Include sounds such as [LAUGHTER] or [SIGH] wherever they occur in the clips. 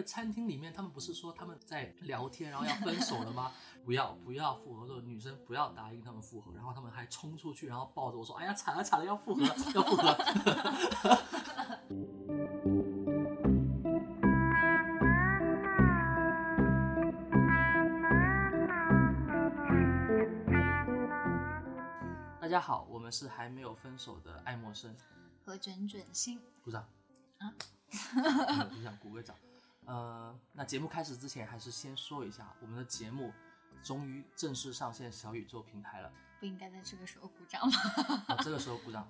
个餐厅里面，他们不是说他们在聊天，然后要分手了吗？[LAUGHS] 不要不要复合，说女生不要答应他们复合，然后他们还冲出去，然后抱着我说：“哎呀，惨了惨了，要复合，要复合。[LAUGHS] ”大家好，我们是还没有分手的爱默生，和卷卷心鼓掌啊！就想鼓个掌。呃，那节目开始之前，还是先说一下，我们的节目终于正式上线小宇宙平台了。不应该在这个时候鼓掌吗？啊，这个时候鼓掌，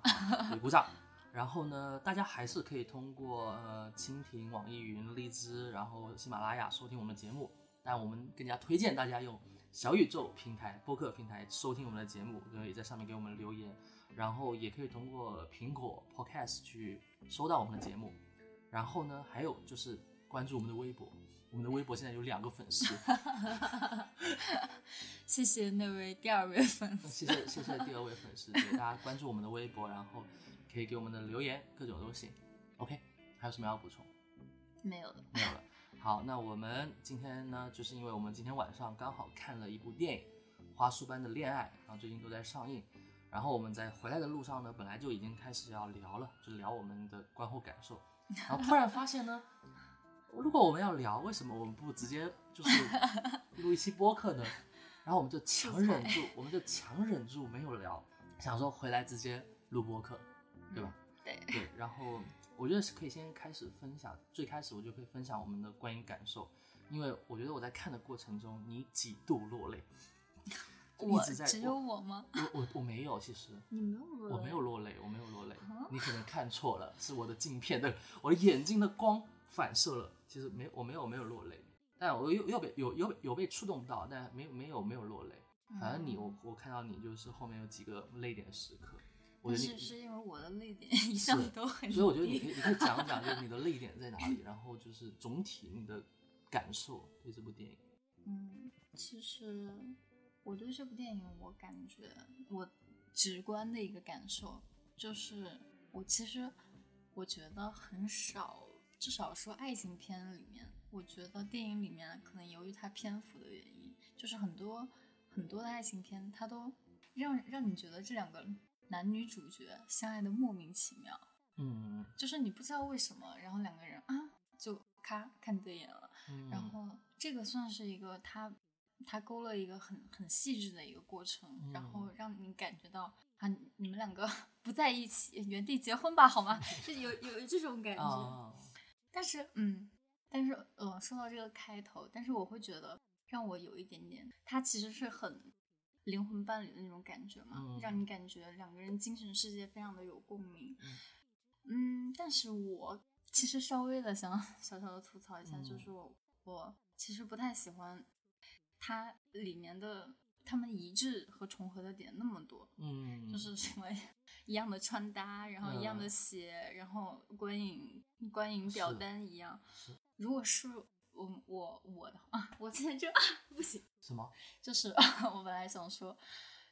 对，鼓掌。然后呢，大家还是可以通过呃蜻蜓、网易云、荔枝，然后喜马拉雅收听我们的节目。但我们更加推荐大家用小宇宙平台、播客平台收听我们的节目，可以在上面给我们留言，然后也可以通过苹果 Podcast 去收到我们的节目。然后呢，还有就是关注我们的微博，我们的微博现在有两个粉丝，[LAUGHS] 谢谢那位第二位粉 [LAUGHS] 丝，谢谢谢谢第二位粉丝，对大家关注我们的微博，然后可以给我们的留言，各种都行。OK，还有什么要补充？没有了，没有了。好，那我们今天呢，就是因为我们今天晚上刚好看了一部电影《花束般的恋爱》，然后最近都在上映。然后我们在回来的路上呢，本来就已经开始要聊了，就聊我们的观后感受。然后突然发现呢，如果我们要聊，为什么我们不直接就是 [LAUGHS] 录一期播客呢？然后我们就强忍住，我们就强忍住没有聊，想说回来直接录播客，对吧？对对，然后。我觉得是可以先开始分享，最开始我就可以分享我们的观影感受，因为我觉得我在看的过程中，你几度落泪，我只有我吗？我我我没有，其实你没有落泪，我没有落泪，我没有落泪，你可能看错了，是我的镜片的，我的眼睛的光反射了，其实没我没有没有落泪，但我又又被有有有被触动到，但没有没有没有落泪，反正你我我看到你就是后面有几个泪点时刻我。是是因为我的泪点一向都很，所以我觉得你可以你可以讲讲，就是你的泪点在哪里，然后就是总体你的感受对这部电影。嗯，其实我对这部电影，我感觉我直观的一个感受就是，我其实我觉得很少，至少说爱情片里面，我觉得电影里面可能由于它篇幅的原因，就是很多很多的爱情片，它都让让你觉得这两个。男女主角相爱的莫名其妙，嗯，就是你不知道为什么，然后两个人啊就咔看对眼了，然后这个算是一个他他勾勒一个很很细致的一个过程，然后让你感觉到啊你们两个 [LAUGHS] 不在一起，原地结婚吧好吗？[LAUGHS] 就有有这种感觉，但是嗯，但是呃说到这个开头，但是我会觉得让我有一点点，他其实是很。灵魂伴侣的那种感觉嘛，让你感觉两个人精神世界非常的有共鸣。嗯，但是我其实稍微的想小小的吐槽一下，就是我我其实不太喜欢它里面的他们一致和重合的点那么多。嗯，就是什么一样的穿搭，然后一样的鞋，然后观影观影表单一样。如果是。我我我的话，[LAUGHS] 我现在就啊 [LAUGHS] 不行。什么？[LAUGHS] 就是我本来想说，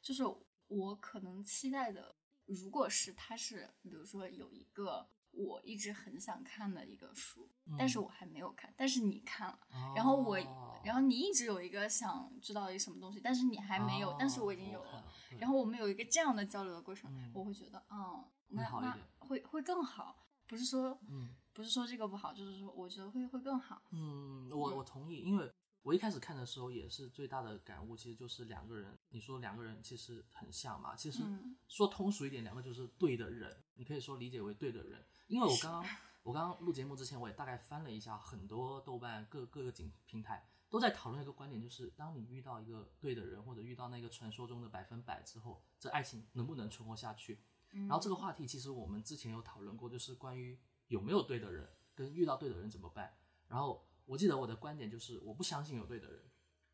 就是我可能期待的，如果是他是，比如说有一个我一直很想看的一个书，但是我还没有看，但是你看了，然后我，然后你一直有一个想知道一个什么东西，但是你还没有，但是我已经有了，然后我们有一个这样的交流的过程，我会觉得，嗯，那那会会更好，不是说，嗯。不是说这个不好，就是说我觉得会会更好。嗯，我我同意，因为我一开始看的时候也是最大的感悟，其实就是两个人，你说两个人其实很像嘛，其实说通俗一点，两个就是对的人，你可以说理解为对的人。因为我刚刚 [LAUGHS] 我刚刚录节目之前，我也大概翻了一下，很多豆瓣各各个景平台都在讨论一个观点，就是当你遇到一个对的人，或者遇到那个传说中的百分百之后，这爱情能不能存活下去？然后这个话题其实我们之前有讨论过，就是关于。有没有对的人，跟遇到对的人怎么办？然后我记得我的观点就是，我不相信有对的人，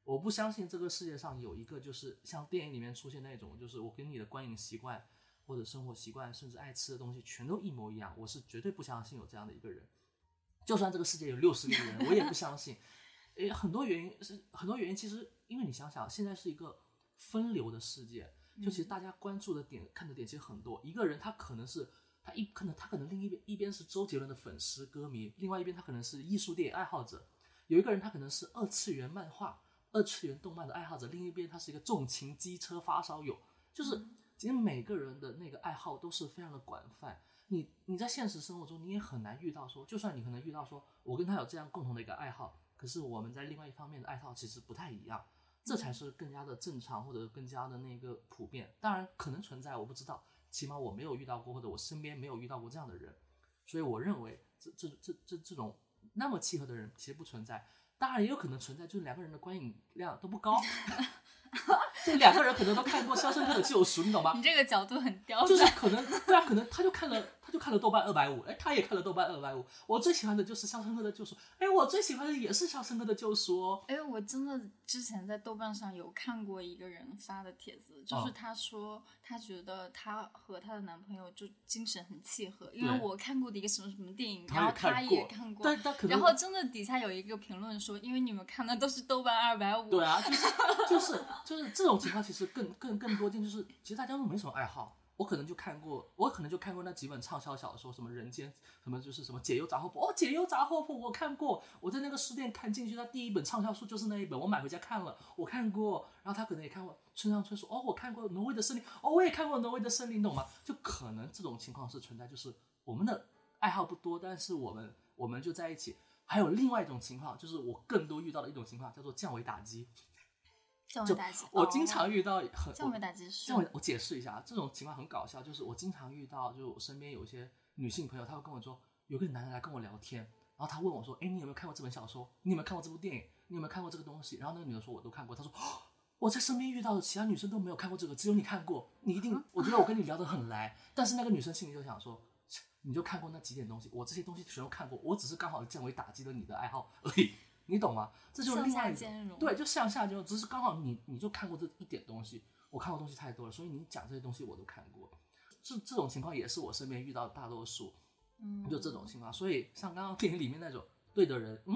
我不相信这个世界上有一个就是像电影里面出现那种，就是我跟你的观影习惯或者生活习惯，甚至爱吃的东西全都一模一样，我是绝对不相信有这样的一个人。就算这个世界有六十亿人，我也不相信。诶，很多原因是很多原因，其实因为你想想，现在是一个分流的世界，就其实大家关注的点、看的点其实很多。一个人他可能是。他一可能他可能另一边一边是周杰伦的粉丝歌迷，另外一边他可能是艺术电影爱好者，有一个人他可能是二次元漫画、二次元动漫的爱好者，另一边他是一个重情机车发烧友，就是其实每个人的那个爱好都是非常的广泛。你你在现实生活中你也很难遇到说，就算你可能遇到说我跟他有这样共同的一个爱好，可是我们在另外一方面的爱好其实不太一样，这才是更加的正常或者更加的那个普遍。当然可能存在，我不知道，起码我没有遇到过，或者我身边没有遇到过这样的人，所以我认为这这这这这种那么契合的人其实不存在。当然也有可能存在，就是两个人的观影量都不高。[LAUGHS] 这两个人可能都看过《肖申克的救赎》，你懂吗？你这个角度很刁钻。就是可能，对啊，可能他就看了，他就看了豆瓣二百五，哎，他也看了豆瓣二百五。我最喜欢的就是《肖申克的救赎》，哎，我最喜欢的也是《肖申克的救赎》哦。哎，我真的之前在豆瓣上有看过一个人发的帖子，就是他说他觉得他和他的男朋友就精神很契合，因为我看过的一个什么什么电影，然后他也看过，然后真的底下有一个评论说，因为你们看的都是豆瓣二百五。对啊，就是就是就是这种情况，其实更。更更多见就是，其实大家都没什么爱好。我可能就看过，我可能就看过那几本畅销小说，什么人间，什么就是什么解忧杂货铺。哦，解忧杂货铺我看过，我在那个书店看进去，他第一本畅销书就是那一本，我买回家看了，我看过。然后他可能也看过村上春树，哦，我看过挪威的森林，哦，我也看过挪威的森林，懂吗？就可能这种情况是存在，就是我们的爱好不多，但是我们我们就在一起。还有另外一种情况，就是我更多遇到的一种情况，叫做降维打击。降维打击，我经常遇到很降维打击是降维。我解释一下，这种情况很搞笑，就是我经常遇到，就是我身边有一些女性朋友，她会跟我说，有个男人来跟我聊天，然后他问我说，哎，你有没有看过这本小说？你有没有看过这部电影？你有没有看过这个东西？然后那个女的说，我都看过。她说，我在身边遇到的其他女生都没有看过这个，只有你看过，你一定，[LAUGHS] 我觉得我跟你聊得很来。但是那个女生心里就想说，你就看过那几点东西，我这些东西全都看过，我只是刚好降维打击了你的爱好而已。你懂吗？这就是另外一种对，就向下兼容，只是刚好你你就看过这一点东西，我看过东西太多了，所以你讲这些东西我都看过。这这种情况也是我身边遇到的大多数，嗯，就这种情况。所以像刚刚电影里面那种对的人，嗯，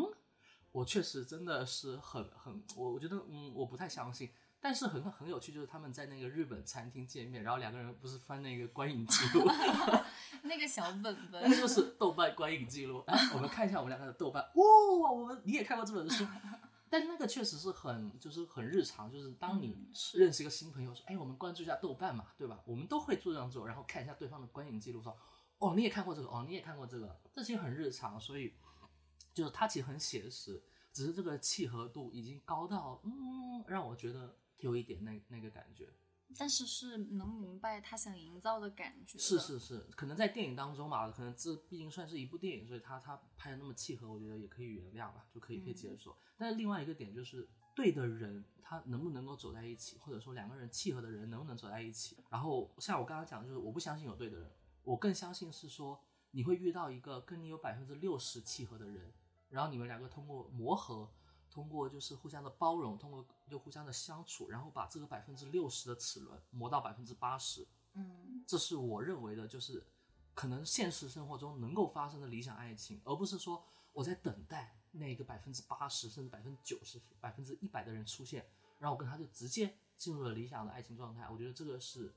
我确实真的是很很，我我觉得嗯，我不太相信。但是很很有趣，就是他们在那个日本餐厅见面，然后两个人不是翻那个观影记录 [LAUGHS] [LAUGHS] 那个小本本，那就是豆瓣观影记录。我们看一下我们两个的豆瓣，哇，我们你也看过这本书，[LAUGHS] 但那个确实是很就是很日常，就是当你认识一个新朋友说，哎，我们关注一下豆瓣嘛，对吧？我们都会做这样做，然后看一下对方的观影记录，说，哦，你也看过这个，哦，你也看过这个，这其实很日常，所以就是它其实很写实，只是这个契合度已经高到，嗯，让我觉得。有一点那那个感觉，但是是能明白他想营造的感觉。是是是，可能在电影当中嘛，可能这毕竟算是一部电影，所以他他拍的那么契合，我觉得也可以原谅吧，就可以可以接受。但是另外一个点就是，对的人他能不能够走在一起，或者说两个人契合的人能不能走在一起？然后像我刚刚讲，就是我不相信有对的人，我更相信是说你会遇到一个跟你有百分之六十契合的人，然后你们两个通过磨合。通过就是互相的包容，通过就互相的相处，然后把这个百分之六十的齿轮磨到百分之八十，嗯，这是我认为的，就是可能现实生活中能够发生的理想爱情，而不是说我在等待那个百分之八十甚至百分之九十、百分之一百的人出现，然后我跟他就直接进入了理想的爱情状态。我觉得这个是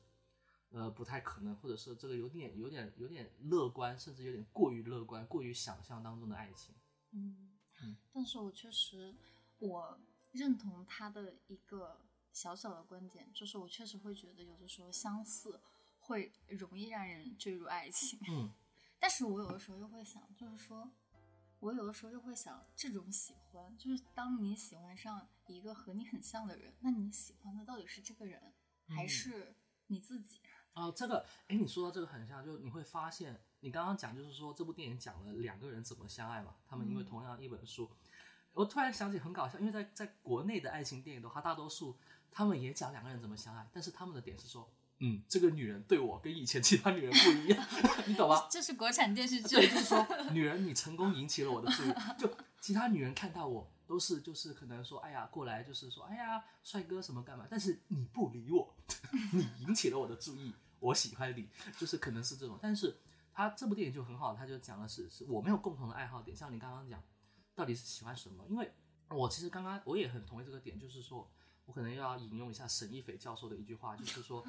呃不太可能，或者是这个有点有点有点乐观，甚至有点过于乐观，过于想象当中的爱情，嗯。但是我确实，我认同他的一个小小的观点，就是我确实会觉得有的时候相似会容易让人坠入爱情。嗯，[LAUGHS] 但是我有的时候又会想，就是说，我有的时候又会想，这种喜欢，就是当你喜欢上一个和你很像的人，那你喜欢的到底是这个人，还是你自己？啊，这个，哎，你说到这个很像，就你会发现，你刚刚讲就是说这部电影讲了两个人怎么相爱嘛，他们因为同样一本书，我突然想起很搞笑，因为在在国内的爱情电影的话，大多数他们也讲两个人怎么相爱，但是他们的点是说，嗯，这个女人对我跟以前其他女人不一样，[LAUGHS] 你懂吗？这是国产电视剧，对，就是说女人你成功引起了我的注意，就其他女人看到我都是就是可能说，哎呀过来就是说，哎呀帅哥什么干嘛，但是你不理我，[LAUGHS] 你引起了我的注意。我喜欢你，就是可能是这种，但是他这部电影就很好，他就讲的是是我们有共同的爱好点，像你刚刚讲，到底是喜欢什么？因为我其实刚刚我也很同意这个点，就是说我可能要引用一下沈一斐教授的一句话，就是说，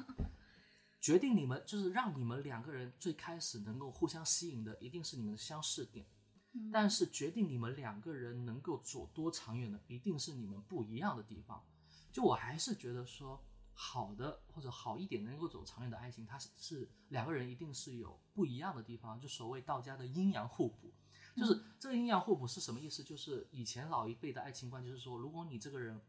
决定你们就是让你们两个人最开始能够互相吸引的，一定是你们的相似点。但是决定你们两个人能够走多长远的，一定是你们不一样的地方。就我还是觉得说，好的或者好一点能够走长远的爱情，它是是两个人一定是有不一样的地方。就所谓道家的阴阳互补，就是这个阴阳互补是什么意思？就是以前老一辈的爱情观就是说，如果你这个人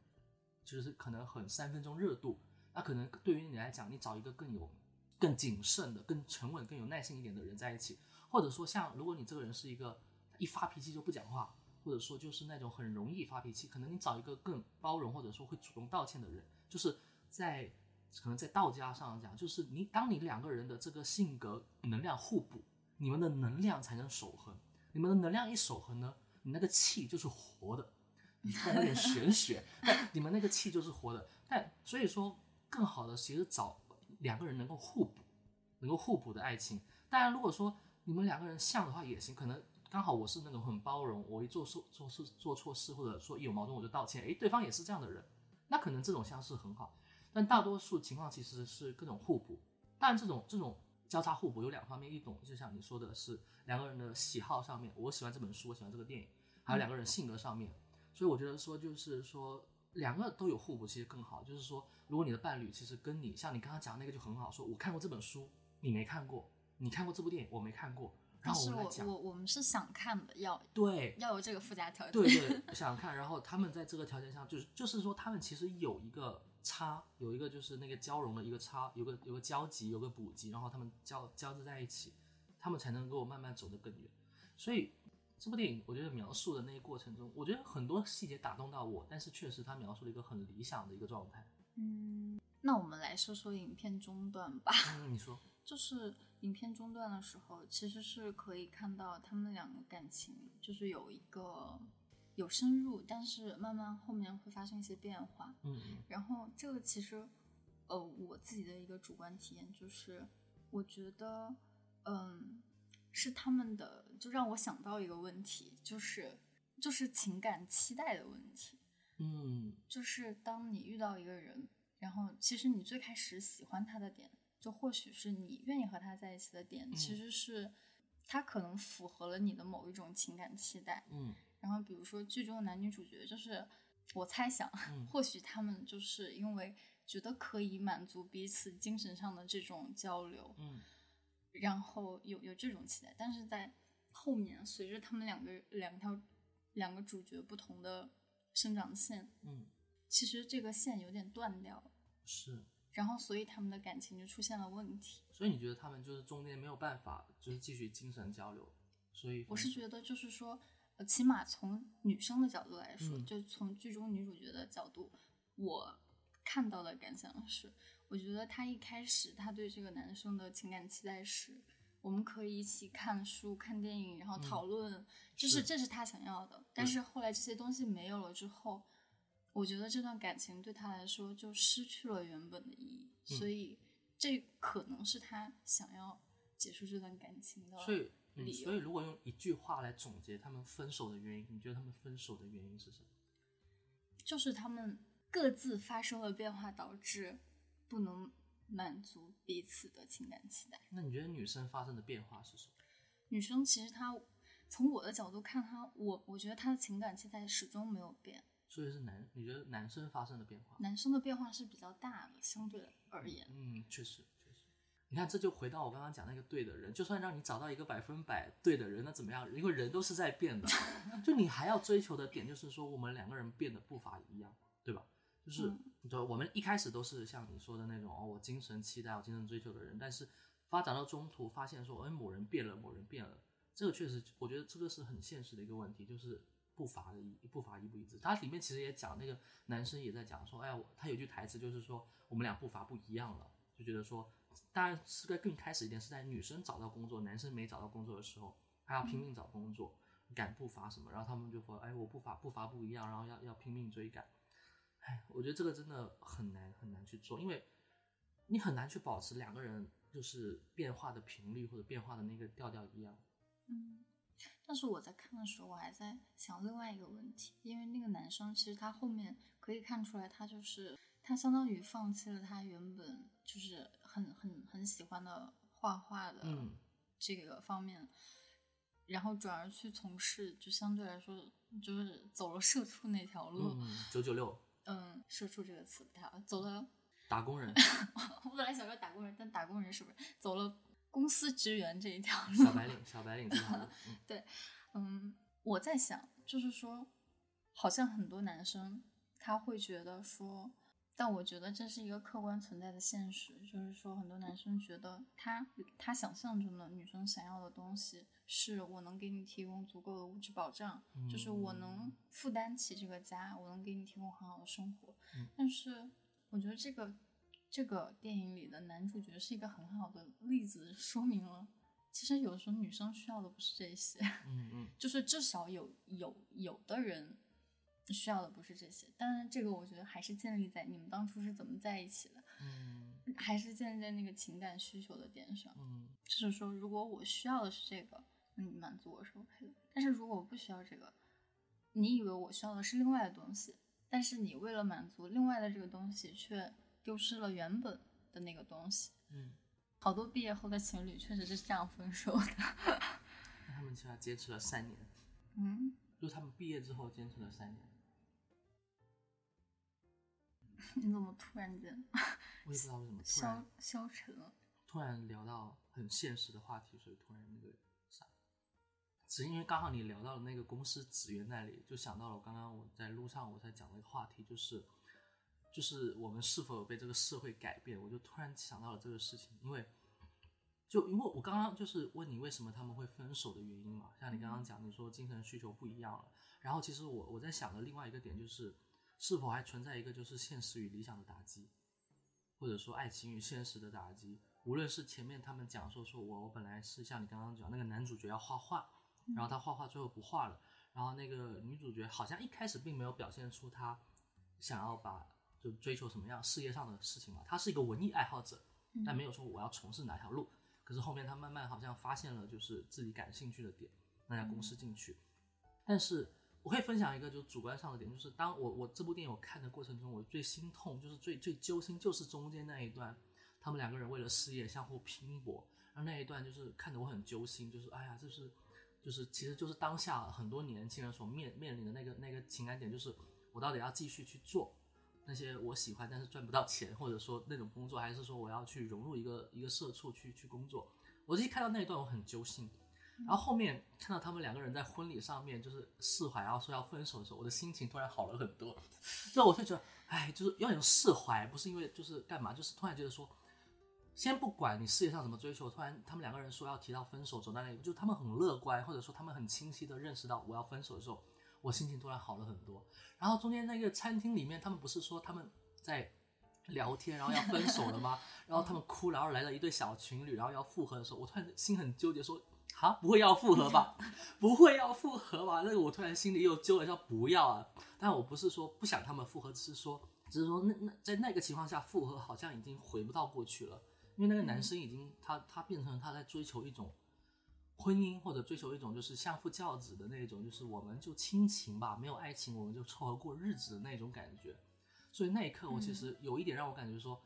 就是可能很三分钟热度，那可能对于你来讲，你找一个更有更谨慎的、更沉稳、更有耐心一点的人在一起，或者说像如果你这个人是一个。一发脾气就不讲话，或者说就是那种很容易发脾气，可能你找一个更包容或者说会主动道歉的人，就是在可能在道家上讲，就是你当你两个人的这个性格能量互补，你们的能量才能守恒。你们的能量一守恒呢，你那个气就是活的，你看有点玄学，[LAUGHS] 你们那个气就是活的。但所以说，更好的其实找两个人能够互补，能够互补的爱情。当然，如果说你们两个人像的话也行，可能。刚好我是那种很包容，我一做错做事做错事，或者说一有矛盾我就道歉，诶，对方也是这样的人，那可能这种相似很好。但大多数情况其实是各种互补。但这种这种交叉互补有两方面，一种就像你说的是两个人的喜好上面，我喜欢这本书，我喜欢这个电影，还有两个人性格上面。所以我觉得说就是说两个都有互补其实更好。就是说如果你的伴侣其实跟你像你刚刚讲那个就很好，说我看过这本书，你没看过；你看过这部电影，我没看过。但是我我我们是想看的，要对要有这个附加条件。对 [LAUGHS] 对，想看。然后他们在这个条件下，就是就是说，他们其实有一个差，有一个就是那个交融的一个差，有个有个交集，有个补集，然后他们交交织在一起，他们才能够慢慢走得更远。所以这部电影，我觉得描述的那个过程中，我觉得很多细节打动到我，但是确实他描述了一个很理想的一个状态。嗯，那我们来说说影片中段吧。嗯，你说。就是影片中段的时候，其实是可以看到他们两个感情就是有一个有深入，但是慢慢后面会发生一些变化。嗯，然后这个其实，呃，我自己的一个主观体验就是，我觉得，嗯，是他们的，就让我想到一个问题，就是就是情感期待的问题。嗯，就是当你遇到一个人，然后其实你最开始喜欢他的点。就或许是你愿意和他在一起的点，其实是他可能符合了你的某一种情感期待。嗯，然后比如说剧中的男女主角，就是我猜想，或许他们就是因为觉得可以满足彼此精神上的这种交流，嗯，然后有有这种期待，但是在后面随着他们两个两条两个主角不同的生长线，嗯，其实这个线有点断掉了。是。然后，所以他们的感情就出现了问题。所以你觉得他们就是中间没有办法，就是继续精神交流？所以我是觉得，就是说，呃，起码从女生的角度来说，就从剧中女主角的角度，我看到的感想是，我觉得她一开始她对这个男生的情感期待是，我们可以一起看书、看电影，然后讨论，就是这是她想要的。但是后来这些东西没有了之后。我觉得这段感情对他来说就失去了原本的意义，所以这可能是他想要结束这段感情的理由。所以，如果用一句话来总结他们分手的原因，你觉得他们分手的原因是什么？就是他们各自发生了变化，导致不能满足彼此的情感期待。那你觉得女生发生的变化是什么？女生其实她从我的角度看，她我我觉得她的情感期待始终没有变。所以是男，你觉得男生发生的变化？男生的变化是比较大的，相对而言。嗯，确实确实。你看，这就回到我刚刚讲那个对的人，就算让你找到一个百分百对的人，那怎么样？因为人都是在变的，[LAUGHS] 就你还要追求的点就是说，我们两个人变得步伐一样，对吧？就是，对，我们一开始都是像你说的那种哦，我精神期待、我精神追求的人，但是发展到中途发现说，哎，某人变了，某人变了，这个确实，我觉得这个是很现实的一个问题，就是。步伐的一步伐一不一致，它里面其实也讲那个男生也在讲说，哎呀，他有句台词就是说我们俩步伐不一样了，就觉得说，当然是在更开始一点，是在女生找到工作，男生没找到工作的时候，还要拼命找工作，赶步伐什么，然后他们就说，哎，我步伐步伐不一样，然后要要拼命追赶，哎，我觉得这个真的很难很难去做，因为你很难去保持两个人就是变化的频率或者变化的那个调调一样，嗯。但是我在看的时候，我还在想另外一个问题，因为那个男生其实他后面可以看出来，他就是他相当于放弃了他原本就是很很很喜欢的画画的这个方面。然后转而去从事，就相对来说就是走了社畜那条路。九九六。嗯，社畜这个词不太好，走了。打工人。[LAUGHS] 我本来想说打工人，但打工人是不是走了公司职员这一条路？小白领，小白领这条路。对，嗯，我在想，就是说，好像很多男生他会觉得说。但我觉得这是一个客观存在的现实，就是说，很多男生觉得他他想象中的女生想要的东西，是我能给你提供足够的物质保障，就是我能负担起这个家，我能给你提供很好的生活。但是，我觉得这个这个电影里的男主角是一个很好的例子，说明了其实有时候女生需要的不是这些，[LAUGHS] 嗯嗯，就是至少有有有的人。需要的不是这些，当然这个我觉得还是建立在你们当初是怎么在一起的，嗯，还是建立在那个情感需求的点上，嗯，就是说如果我需要的是这个，那你满足我是 OK 的，但是如果我不需要这个，你以为我需要的是另外的东西，但是你为了满足另外的这个东西，却丢失了原本的那个东西，嗯，好多毕业后的情侣确实是这样分手的，那他们起码坚持了三年，嗯，就他们毕业之后坚持了三年。[LAUGHS] 你怎么突然间？我也不知道为什么消消沉了。突然聊到很现实的话题，所以突然那个啥，只是因为刚好你聊到了那个公司职员那里，就想到了刚刚我在路上我在讲的一个话题，就是就是我们是否有被这个社会改变？我就突然想到了这个事情，因为就因为我刚刚就是问你为什么他们会分手的原因嘛，像你刚刚讲你说精神需求不一样了，然后其实我我在想的另外一个点就是。是否还存在一个就是现实与理想的打击，或者说爱情与现实的打击？无论是前面他们讲说说我我本来是像你刚刚讲那个男主角要画画，然后他画画最后不画了，然后那个女主角好像一开始并没有表现出他想要把就追求什么样事业上的事情嘛，他是一个文艺爱好者，但没有说我要从事哪条路。可是后面他慢慢好像发现了就是自己感兴趣的点，那家公司进去，但是。我可以分享一个就主观上的点，就是当我我这部电影我看的过程中，我最心痛就是最最揪心，就是中间那一段，他们两个人为了事业相互拼搏，然后那一段就是看得我很揪心，就是哎呀，就是就是其实就是当下很多年轻人所面面临的那个那个情感点，就是我到底要继续去做那些我喜欢但是赚不到钱，或者说那种工作，还是说我要去融入一个一个社畜去去工作？我一看到那一段我很揪心。然后后面看到他们两个人在婚礼上面就是释怀，然后说要分手的时候，我的心情突然好了很多。之后我就觉得，哎，就是要有释怀，不是因为就是干嘛，就是突然觉得说，先不管你事业上怎么追求，突然他们两个人说要提到分手，走到那一步，就他们很乐观，或者说他们很清晰的认识到我要分手的时候，我心情突然好了很多。然后中间那个餐厅里面，他们不是说他们在聊天，然后要分手了吗？[LAUGHS] 然后他们哭，然后来了一对小情侣，然后要复合的时候，我突然心很纠结，说。啊，不会要复合吧？[LAUGHS] 不会要复合吧？那个我突然心里又揪了一下，不要啊！但我不是说不想他们复合，只是说，只是说那那在那个情况下复合好像已经回不到过去了，因为那个男生已经他他变成他在追求一种婚姻或者追求一种就是相夫教子的那种，就是我们就亲情吧，没有爱情我们就凑合过日子的那种感觉。所以那一刻我其实有一点让我感觉说，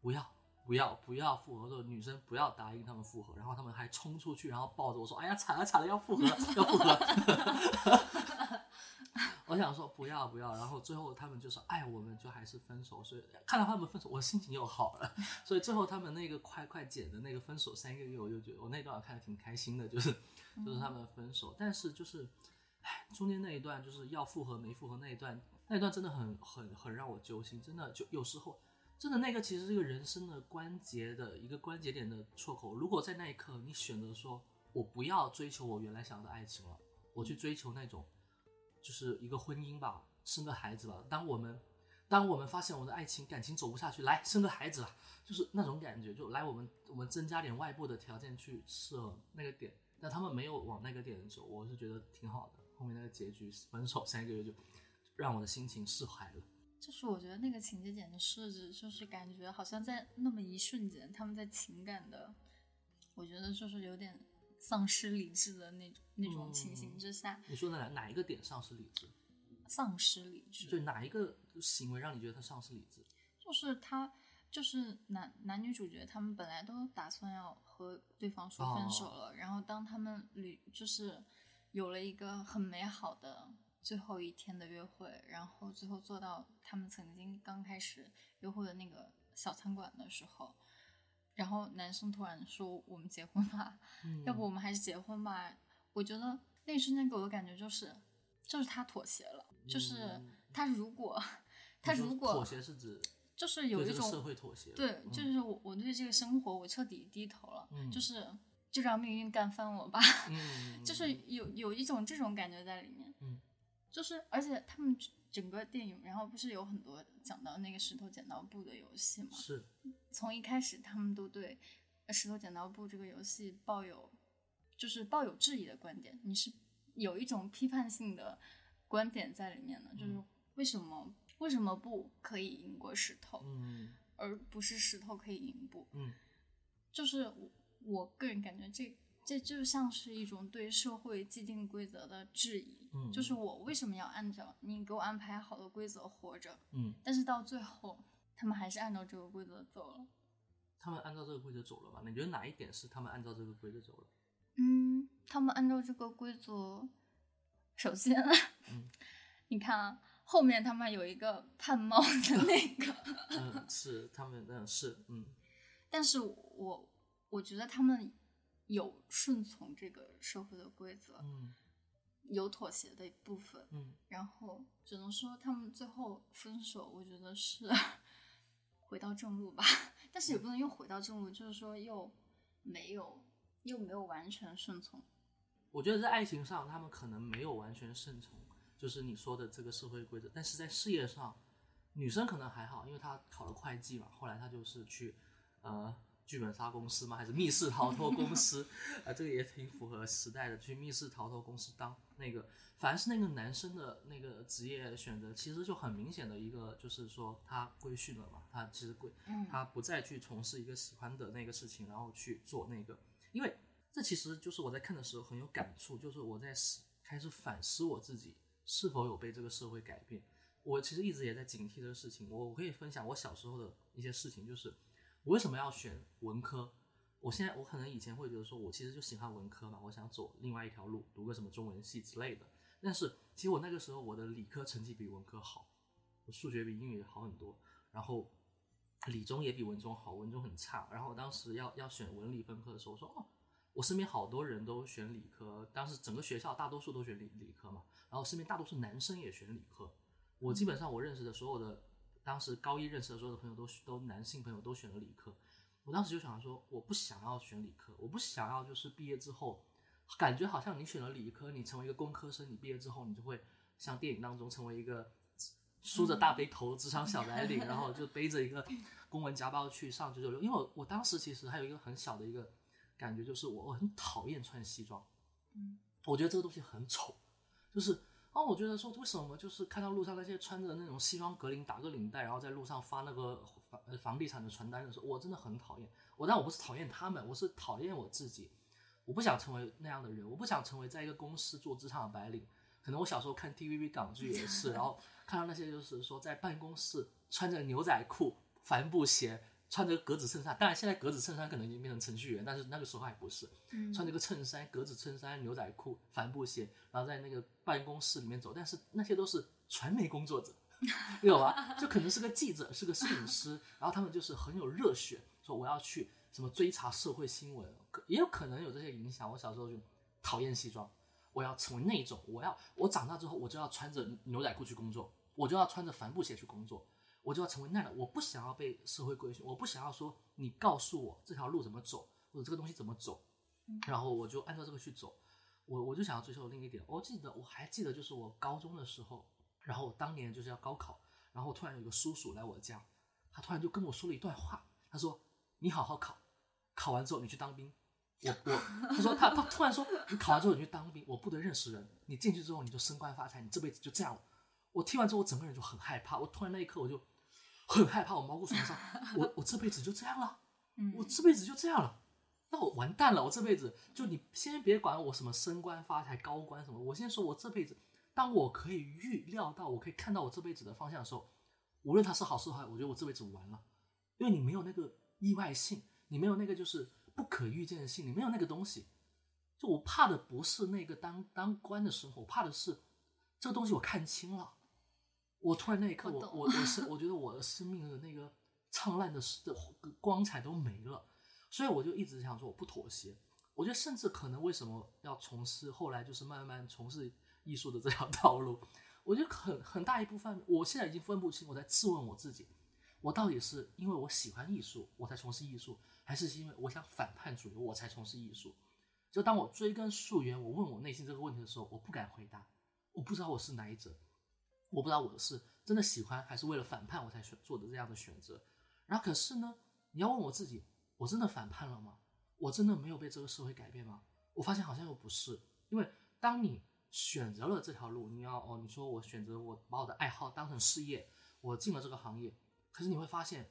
不要。不要不要复合，的女生不要答应他们复合，然后他们还冲出去，然后抱着我说：“哎呀，惨了惨了，要复合，要复合。[LAUGHS] ”我想说不要不要，然后最后他们就说：“哎，我们就还是分手。”所以看到他们分手，我心情又好了。[LAUGHS] 所以最后他们那个快快剪的那个分手三个月，我就觉得我那段看的挺开心的，就是就是他们分手。但是就是，哎，中间那一段就是要复合没复合那一段，那一段真的很很很让我揪心，真的就有时候。真的那个其实是一个人生的关节的一个关节点的错口。如果在那一刻你选择说，我不要追求我原来想要的爱情了，我去追求那种，就是一个婚姻吧，生个孩子吧。当我们，当我们发现我们的爱情感情走不下去，来生个孩子吧，就是那种感觉，就来我们我们增加点外部的条件去设那个点。但他们没有往那个点走，我是觉得挺好的。后面那个结局分手三个月就让我的心情释怀了。就是我觉得那个情节点的设置，就是感觉好像在那么一瞬间，他们在情感的，我觉得就是有点丧失理智的那种那种情形之下。你说的哪哪一个点丧失理智？丧失理智。就哪一个行为让你觉得他丧失理智？就是他，就是男男女主角他们本来都打算要和对方说分手了，然后当他们旅就是有了一个很美好的最后一天的约会，然后最后坐到他们曾经刚开始约会的那个小餐馆的时候，然后男生突然说我们结婚吧，要不我们还是结婚吧？我觉得那一瞬间给我的感觉就是，就是他妥协了，就是他如果他如果妥协是指。就是有一种社会妥协，对，就是我我对这个生活我彻底低头了，就是就让命运干翻我吧，[LAUGHS] 就是有有一种这种感觉在里面，就是而且他们整个电影，然后不是有很多讲到那个石头剪刀布的游戏吗，是，从一开始他们都对石头剪刀布这个游戏抱有就是抱有质疑的观点，你是有一种批判性的观点在里面的，就是为什么？为什么布可以赢过石头，嗯，而不是石头可以赢布？嗯，就是我我个人感觉，这这就像是一种对社会既定规则的质疑。嗯，就是我为什么要按照你给我安排好的规则活着？嗯，但是到最后，他们还是按照这个规则走了。他们按照这个规则走了吗？你觉得哪一点是他们按照这个规则走了？嗯，他们按照这个规则，首先，嗯，[LAUGHS] 你看啊。后面他们有一个判猫的那个，[LAUGHS] 嗯，是他们，嗯，是，嗯，但是我我觉得他们有顺从这个社会的规则，嗯，有妥协的一部分，嗯，然后只能说他们最后分手，我觉得是 [LAUGHS] 回到正路吧，但是也不能又回到正路，就是说又没有又没有完全顺从。我觉得在爱情上，他们可能没有完全顺从。就是你说的这个社会规则，但是在事业上，女生可能还好，因为她考了会计嘛，后来她就是去，呃，剧本杀公司吗，还是密室逃脱公司，啊，[LAUGHS] 这个也挺符合时代的，去密室逃脱公司当那个，凡是那个男生的那个职业选择，其实就很明显的一个，就是说他规训了嘛，他其实规，他不再去从事一个喜欢的那个事情，然后去做那个，因为这其实就是我在看的时候很有感触，就是我在开始反思我自己。是否有被这个社会改变？我其实一直也在警惕这个事情。我我可以分享我小时候的一些事情，就是我为什么要选文科？我现在我可能以前会觉得说，我其实就喜欢文科嘛，我想走另外一条路，读个什么中文系之类的。但是其实我那个时候我的理科成绩比文科好，我数学比英语好很多，然后理中也比文综好，文综很差。然后我当时要要选文理分科的时候，我说哦，我身边好多人都选理科，当时整个学校大多数都选理理科嘛。然后身边大多数男生也选理科，我基本上我认识的所有的，当时高一认识的所有的朋友都都男性朋友都选了理科，我当时就想说，我不想要选理科，我不想要就是毕业之后，感觉好像你选了理科，你成为一个工科生，你毕业之后你就会像电影当中成为一个梳着大背头、职场小白领，然后就背着一个公文夹包去上九九六。因为我我当时其实还有一个很小的一个感觉，就是我我很讨厌穿西装，嗯，我觉得这个东西很丑。就是哦，我觉得说为什么就是看到路上那些穿着那种西装革领打个领带，然后在路上发那个房房地产的传单的时候，我真的很讨厌。我但我不是讨厌他们，我是讨厌我自己。我不想成为那样的人，我不想成为在一个公司做职场的白领。可能我小时候看 TVB 港剧也是，[LAUGHS] 然后看到那些就是说在办公室穿着牛仔裤、帆布鞋。穿着格子衬衫，当然现在格子衬衫可能已经变成程序员，但是那个时候还不是。穿着个衬衫、格子衬衫、牛仔裤、帆布鞋，然后在那个办公室里面走。但是那些都是传媒工作者，[LAUGHS] 有吧？就可能是个记者，是个摄影师，然后他们就是很有热血，说我要去什么追查社会新闻，也有可能有这些影响。我小时候就讨厌西装，我要成为那种，我要我长大之后我就要穿着牛仔裤去工作，我就要穿着帆布鞋去工作。我就要成为那样，我不想要被社会规训，我不想要说你告诉我这条路怎么走，或者这个东西怎么走，然后我就按照这个去走。我我就想要追求另一点。我记得我还记得，就是我高中的时候，然后当年就是要高考，然后突然有一个叔叔来我家，他突然就跟我说了一段话，他说：“你好好考，考完之后你去当兵。”我我他说他他突然说：“你考完之后你去当兵，我不得认识人，你进去之后你就升官发财，你这辈子就这样了。”我听完之后，我整个人就很害怕。我突然那一刻我就。很害怕，我毛骨悚然。我我这辈子就这样了，[LAUGHS] 我这辈子就这样了，那我完蛋了。我这辈子就你先别管我什么升官发财、高官什么，我先说我这辈子，当我可以预料到，我可以看到我这辈子的方向的时候，无论他是好是坏，我觉得我这辈子完了，因为你没有那个意外性，你没有那个就是不可预见性，你没有那个东西。就我怕的不是那个当当官的生活，我怕的是这个东西我看清了，我突然那一刻，我我我是我觉得我的生命的那个灿烂的的光彩都没了，所以我就一直想说我不妥协。我觉得甚至可能为什么要从事后来就是慢慢从事艺术的这条道路，我觉得很很大一部分，我现在已经分不清，我在质问我自己，我到底是因为我喜欢艺术我才从事艺术，还是因为我想反叛主流我才从事艺术？就当我追根溯源，我问我内心这个问题的时候，我不敢回答，我不知道我是哪一者，我不知道我是真的喜欢还是为了反叛我才选做的这样的选择。然后可是呢，你要问我自己，我真的反叛了吗？我真的没有被这个社会改变吗？我发现好像又不是，因为当你选择了这条路，你要哦，你说我选择我把我的爱好当成事业，我进了这个行业，可是你会发现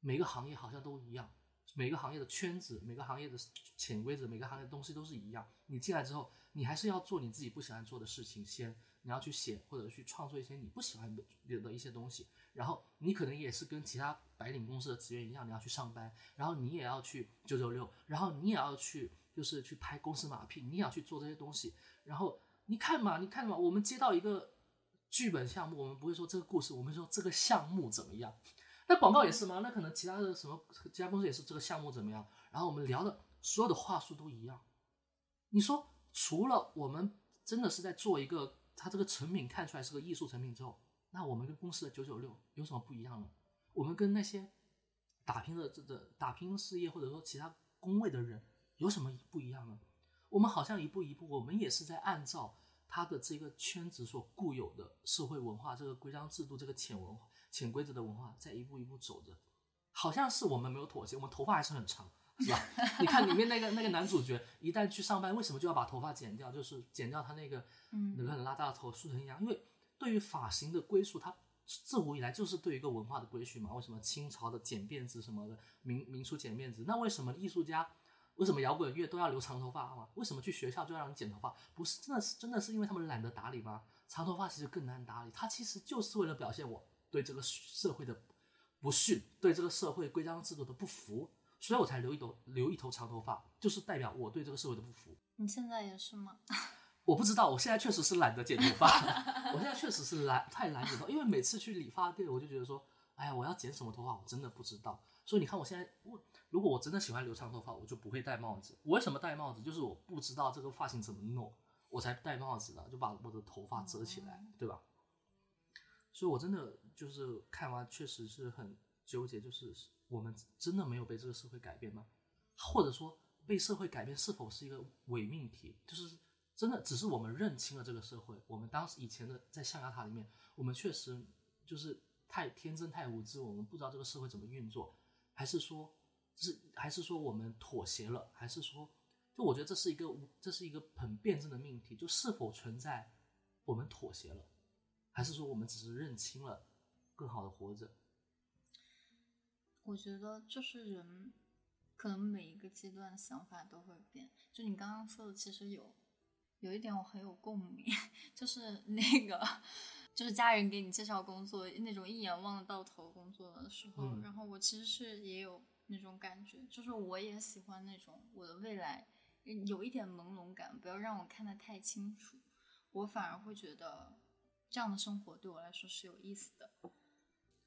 每个行业好像都一样，每个行业的圈子、每个行业的潜规则、每个行业的东西都是一样。你进来之后，你还是要做你自己不喜欢做的事情，先你要去写或者去创作一些你不喜欢的的一些东西。然后你可能也是跟其他白领公司的职员一样，你要去上班，然后你也要去九九六，然后你也要去就是去拍公司马屁，你也要去做这些东西。然后你看嘛，你看嘛，我们接到一个剧本项目，我们不会说这个故事，我们说这个项目怎么样。那广告也是吗？那可能其他的什么其他公司也是这个项目怎么样？然后我们聊的所有的话术都一样。你说除了我们真的是在做一个，它这个成品看出来是个艺术成品之后。那我们跟公司的九九六有什么不一样呢？我们跟那些打拼的这个打拼事业或者说其他工位的人有什么不一样呢？我们好像一步一步，我们也是在按照他的这个圈子所固有的社会文化、这个规章制度、这个潜文化、潜规则的文化，在一步一步走着。好像是我们没有妥协，我们头发还是很长，是吧？[LAUGHS] 你看里面那个那个男主角，一旦去上班，为什么就要把头发剪掉？就是剪掉他那个那个很拉大的头，梳成一样，因为。对于发型的归属，它自古以来就是对于一个文化的归属嘛。为什么清朝的剪辫子什么的，明明初剪辫子？那为什么艺术家，为什么摇滚乐都要留长头发嘛？为什么去学校就要让你剪头发？不是真的是真的是因为他们懒得打理吗？长头发其实更难打理，它其实就是为了表现我对这个社会的不逊，对这个社会规章制度的不服，所以我才留一头留一头长头发，就是代表我对这个社会的不服。你现在也是吗？[LAUGHS] 我不知道，我现在确实是懒得剪头发，[LAUGHS] 我现在确实是懒，太懒剪头，因为每次去理发店，我就觉得说，哎呀，我要剪什么头发，我真的不知道。所以你看，我现在，我如果我真的喜欢留长头发，我就不会戴帽子。我为什么戴帽子？就是我不知道这个发型怎么弄，我才戴帽子的，就把我的头发遮起来，对吧？所以我真的就是看完，确实是很纠结，就是我们真的没有被这个社会改变吗？或者说，被社会改变是否是一个伪命题？就是。真的只是我们认清了这个社会。我们当时以前的在象牙塔里面，我们确实就是太天真、太无知，我们不知道这个社会怎么运作，还是说，是还是说我们妥协了，还是说，就我觉得这是一个这是一个很辩证的命题，就是否存在我们妥协了，还是说我们只是认清了，更好的活着。我觉得就是人，可能每一个阶段想法都会变。就你刚刚说的，其实有。有一点我很有共鸣，[LAUGHS] 就是那个，就是家人给你介绍工作那种一眼望得到头工作的时候，然后我其实是也有那种感觉，就是我也喜欢那种我的未来有一点朦胧感，不要让我看得太清楚，我反而会觉得这样的生活对我来说是有意思的。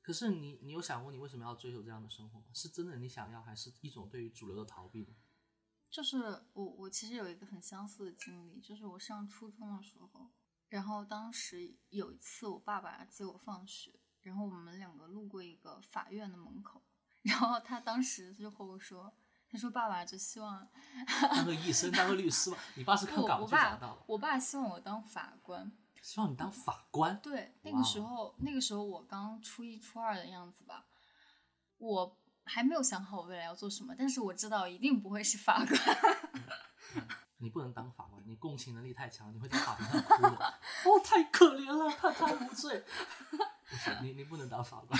可是你，你有想过你为什么要追求这样的生活吗？是真的你想要，还是一种对于主流的逃避呢？就是我，我其实有一个很相似的经历，就是我上初中的时候，然后当时有一次我爸爸接我放学，然后我们两个路过一个法院的门口，然后他当时就和我说，他说爸爸就希望当个医生，当个律师吧。你爸是 [LAUGHS] 看港剧长大的。我爸希望我当法官，希望你当法官。对，那个时候，那个时候我刚初一初二的样子吧，我。还没有想好我未来要做什么，但是我知道一定不会是法官。[LAUGHS] 你不能当法官，你共情能力太强，你会在法庭上哭的。[LAUGHS] 哦，太可怜了，他太无罪。[LAUGHS] 不是你，你不能当法官。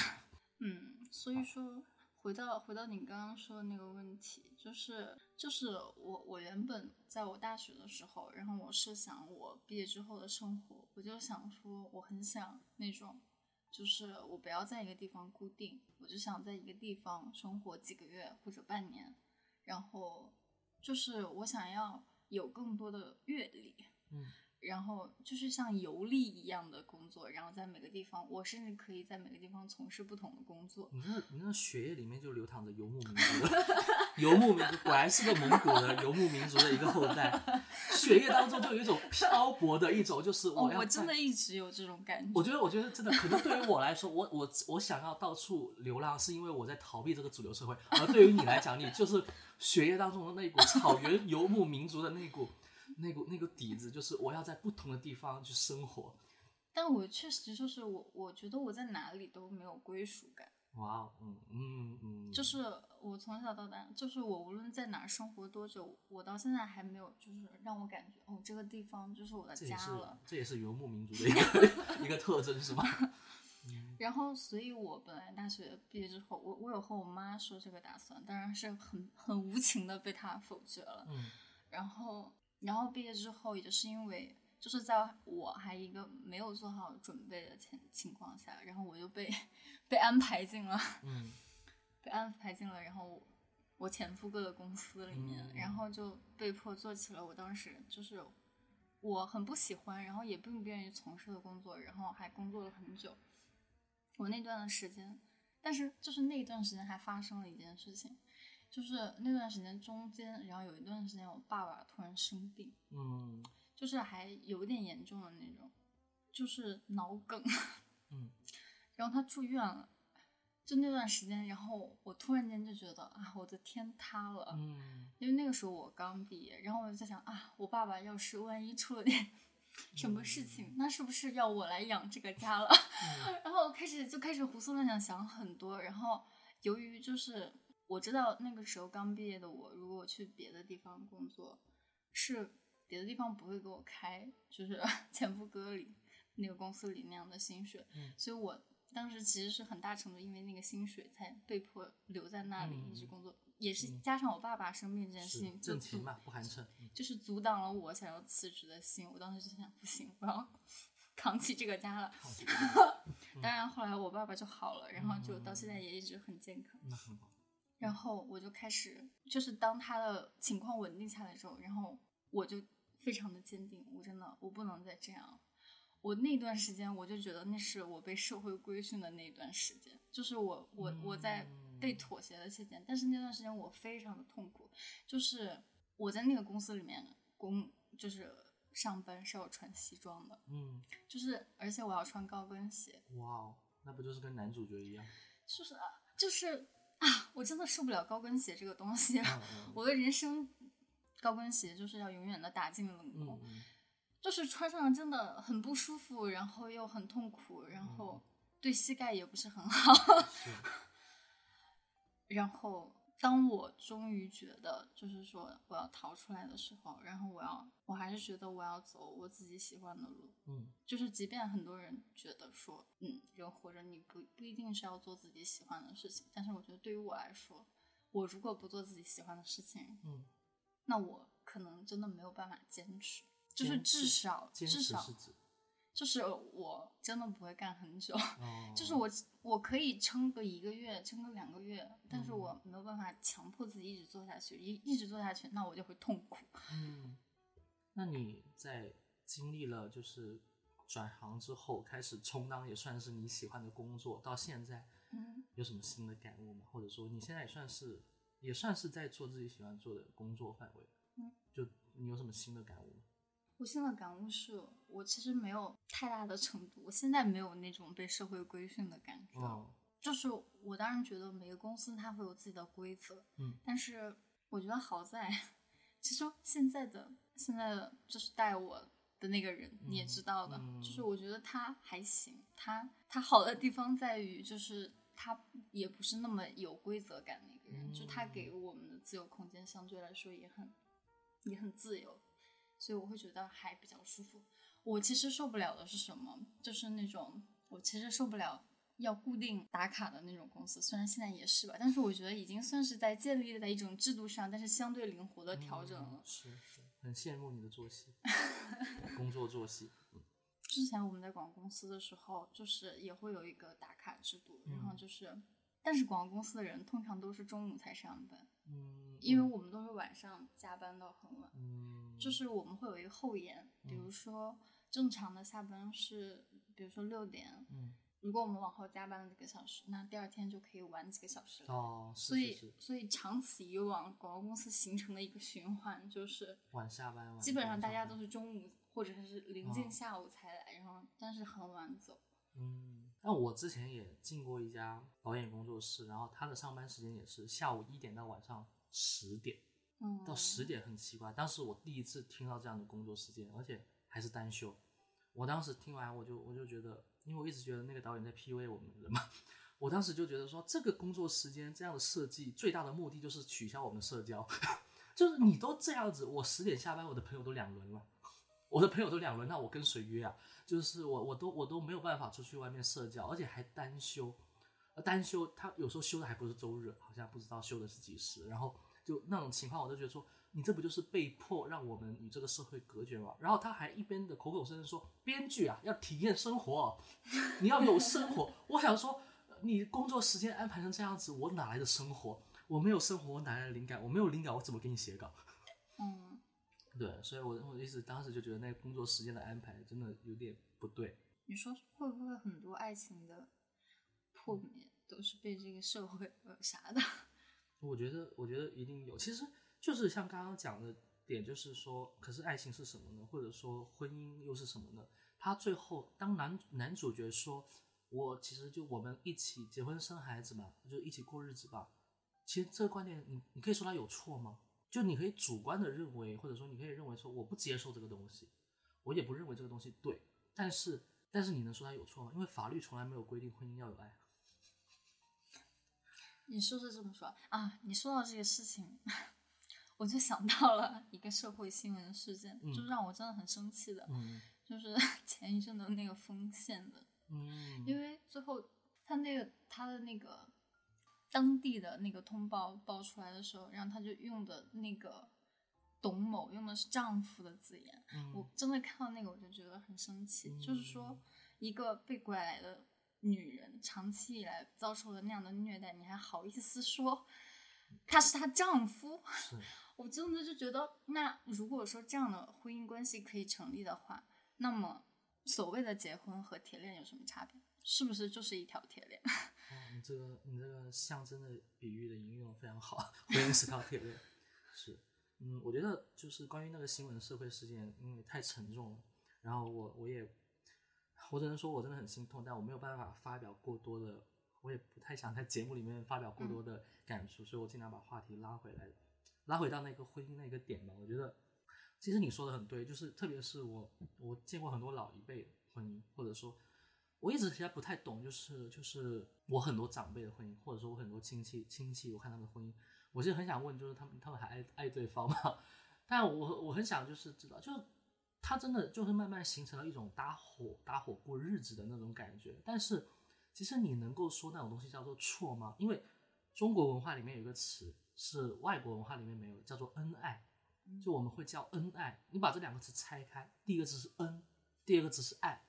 嗯，所以说回到回到你刚刚说的那个问题，就是就是我我原本在我大学的时候，然后我是想我毕业之后的生活，我就想说我很想那种。就是我不要在一个地方固定，我就想在一个地方生活几个月或者半年，然后就是我想要有更多的阅历，嗯。然后就是像游历一样的工作，然后在每个地方，我甚至可以在每个地方从事不同的工作。你那，你那血液里面就流淌着游牧民族的游牧民族，果然是个蒙古的游牧民族的一个后代。血液当中就有一种漂泊的一种，就是我我真的一直有这种感觉。我觉得，我觉得真的，可能对于我来说，我我我想要到处流浪，是因为我在逃避这个主流社会；而对于你来讲，你就是血液当中的那股草原游牧民族的那股。那个那个底子就是我要在不同的地方去生活，但我确实就是我，我觉得我在哪里都没有归属感。哇，嗯嗯嗯，就是我从小到大，就是我无论在哪生活多久，我到现在还没有就是让我感觉哦，这个地方就是我的家了。这也是游牧民族的一个 [LAUGHS] 一个特征，是吗？然后，所以我本来大学毕业之后，我我有和我妈说这个打算，当然是很很无情的被她否决了。嗯，然后。然后毕业之后，也就是因为就是在我还一个没有做好准备的情情况下，然后我就被被安排进了，嗯，[LAUGHS] 被安排进了，然后我前夫哥的公司里面，然后就被迫做起了我当时就是我很不喜欢，然后也并不愿意从事的工作，然后还工作了很久。我那段的时间，但是就是那段时间还发生了一件事情。就是那段时间中间，然后有一段时间我爸爸突然生病，嗯，就是还有点严重的那种，就是脑梗，嗯，[LAUGHS] 然后他住院了，就那段时间，然后我突然间就觉得啊，我的天塌了，嗯，因为那个时候我刚毕业，然后我就在想啊，我爸爸要是万一出了点什么事情，那是不是要我来养这个家了？[LAUGHS] 然后开始就开始胡思乱想，想很多，然后由于就是。我知道那个时候刚毕业的我，如果我去别的地方工作，是别的地方不会给我开，就是 [LAUGHS] 前夫哥里那个公司里那样的薪水。嗯，所以我当时其实是很大程度因为那个薪水才被迫留在那里一直工作，也是加上我爸爸生病这件事情，挣钱嘛不寒碜，就是阻挡了我想要辞职的心。我当时就想，不行，我要 [LAUGHS] 扛起这个家了。[LAUGHS] 当然后来我爸爸就好了，然后就到现在也一直很健康。那很好。然后我就开始，就是当他的情况稳定下来之后，然后我就非常的坚定，我真的我不能再这样。我那段时间我就觉得那是我被社会规训的那一段时间，就是我我我在被妥协的期间。但是那段时间我非常的痛苦，就是我在那个公司里面工，就是上班是要穿西装的，嗯，就是而且我要穿高跟鞋。哇哦，那不就是跟男主角一样？就是啊，就是。[LAUGHS] 啊，我真的受不了高跟鞋这个东西。[LAUGHS] 我的人生高跟鞋就是要永远的打进冷宫，就是穿上真的很不舒服，然后又很痛苦，然后对膝盖也不是很好。[LAUGHS] 然后。当我终于觉得，就是说我要逃出来的时候，然后我要，我还是觉得我要走我自己喜欢的路。嗯，就是即便很多人觉得说，嗯，人活着你不不一定是要做自己喜欢的事情，但是我觉得对于我来说，我如果不做自己喜欢的事情，嗯，那我可能真的没有办法坚持，就是至少至少。就是我真的不会干很久，[LAUGHS] 就是我我可以撑个一个月，撑个两个月，但是我没有办法强迫自己一直做下去，一一直做下去，那我就会痛苦。嗯，那你在经历了就是转行之后，开始充当也算是你喜欢的工作，到现在，嗯，有什么新的感悟吗？或者说你现在也算是也算是在做自己喜欢做的工作范围，嗯，就你有什么新的感悟吗？我现在感悟是，我其实没有太大的程度，我现在没有那种被社会规训的感觉。就是我当然觉得每个公司它会有自己的规则，嗯，但是我觉得好在，其实现在的现在的就是带我的那个人，你也知道的，就是我觉得他还行，他他好的地方在于，就是他也不是那么有规则感的一个人，就他给我们的自由空间相对来说也很也很自由。所以我会觉得还比较舒服。我其实受不了的是什么？就是那种我其实受不了要固定打卡的那种公司。虽然现在也是吧，但是我觉得已经算是在建立在一种制度上，但是相对灵活的调整了。是是，很羡慕你的作息，[LAUGHS] 工作作息。就之前我们在广告公司的时候，就是也会有一个打卡制度，然后就是，但是广告公司的人通常都是中午才上班，嗯，因为我们都是晚上加班到很晚，嗯，就是我们会有一个后延，比如说正常的下班是，比如说六点，嗯。如果我们往后加班了几个小时，那第二天就可以晚几个小时了。哦，所以所以长此以往，广告公司形成的一个循环就是晚下班，基本上大家都是中午或者是临近下午才来，然后但是很晚走。嗯，那我之前也进过一家导演工作室，然后他的上班时间也是下午一点到晚上十点，嗯，到十点很奇怪，当时我第一次听到这样的工作时间，而且还是单休。我当时听完我就我就觉得。因为我一直觉得那个导演在 PUA 我们人嘛，我当时就觉得说，这个工作时间这样的设计，最大的目的就是取消我们的社交，[LAUGHS] 就是你都这样子，我十点下班，我的朋友都两轮了，我的朋友都两轮，那我跟谁约啊？就是我我都我都没有办法出去外面社交，而且还单休，单休他有时候休的还不是周日，好像不知道休的是几时，然后就那种情况，我都觉得说。你这不就是被迫让我们与这个社会隔绝吗？然后他还一边的口口声声说，编剧啊要体验生活，你要有生活。我想说，你工作时间安排成这样子，我哪来的生活？我没有生活，我哪来的灵感？我没有灵感，我怎么给你写稿？嗯，对，所以我我的意思当时就觉得那个工作时间的安排真的有点不对。你说会不会很多爱情的破灭都是被这个社会扼杀的？我觉得，我觉得一定有。其实。就是像刚刚讲的点，就是说，可是爱情是什么呢？或者说婚姻又是什么呢？他最后当男男主角说：“我其实就我们一起结婚生孩子嘛，就一起过日子吧。”其实这个观点，你你可以说他有错吗？就你可以主观的认为，或者说你可以认为说我不接受这个东西，我也不认为这个东西对。但是但是你能说他有错吗？因为法律从来没有规定婚姻要有爱。你说是这么说啊？你说到这个事情。[LAUGHS] 我就想到了一个社会新闻事件，就让我真的很生气的，就是 [LAUGHS] 前一阵的那个丰县的，因为最后他那个他的那个当地的那个通报报出来的时候，然后他就用的那个董某用的是丈夫的字眼，我真的看到那个我就觉得很生气，就是说一个被拐来的女人长期以来遭受的那样的虐待，你还好意思说他是她丈夫？[LAUGHS] 我真的就觉得，那如果说这样的婚姻关系可以成立的话，那么所谓的结婚和铁链有什么差别？是不是就是一条铁链？[LAUGHS] 哦，你这个你这个象征的比喻的引用非常好，婚姻是条铁链。是，嗯，我觉得就是关于那个新闻社会事件，因为太沉重了，然后我我也我只能说我真的很心痛，但我没有办法发表过多的，我也不太想在节目里面发表过多的感触，所以我尽量把话题拉回来。拉回到那个婚姻那个点吧，我觉得其实你说的很对，就是特别是我我见过很多老一辈婚姻，或者说我一直其实不太懂，就是就是我很多长辈的婚姻，或者说我很多亲戚亲戚，我看他们的婚姻，我其实很想问，就是他们他们还爱爱对方吗？[LAUGHS] 但我我很想就是知道，就是他真的就是慢慢形成了一种搭伙搭伙过日子的那种感觉。但是其实你能够说那种东西叫做错吗？因为中国文化里面有一个词。是外国文化里面没有，叫做恩爱，就我们会叫恩爱。你把这两个词拆开，第一个字是恩，第二个字是爱，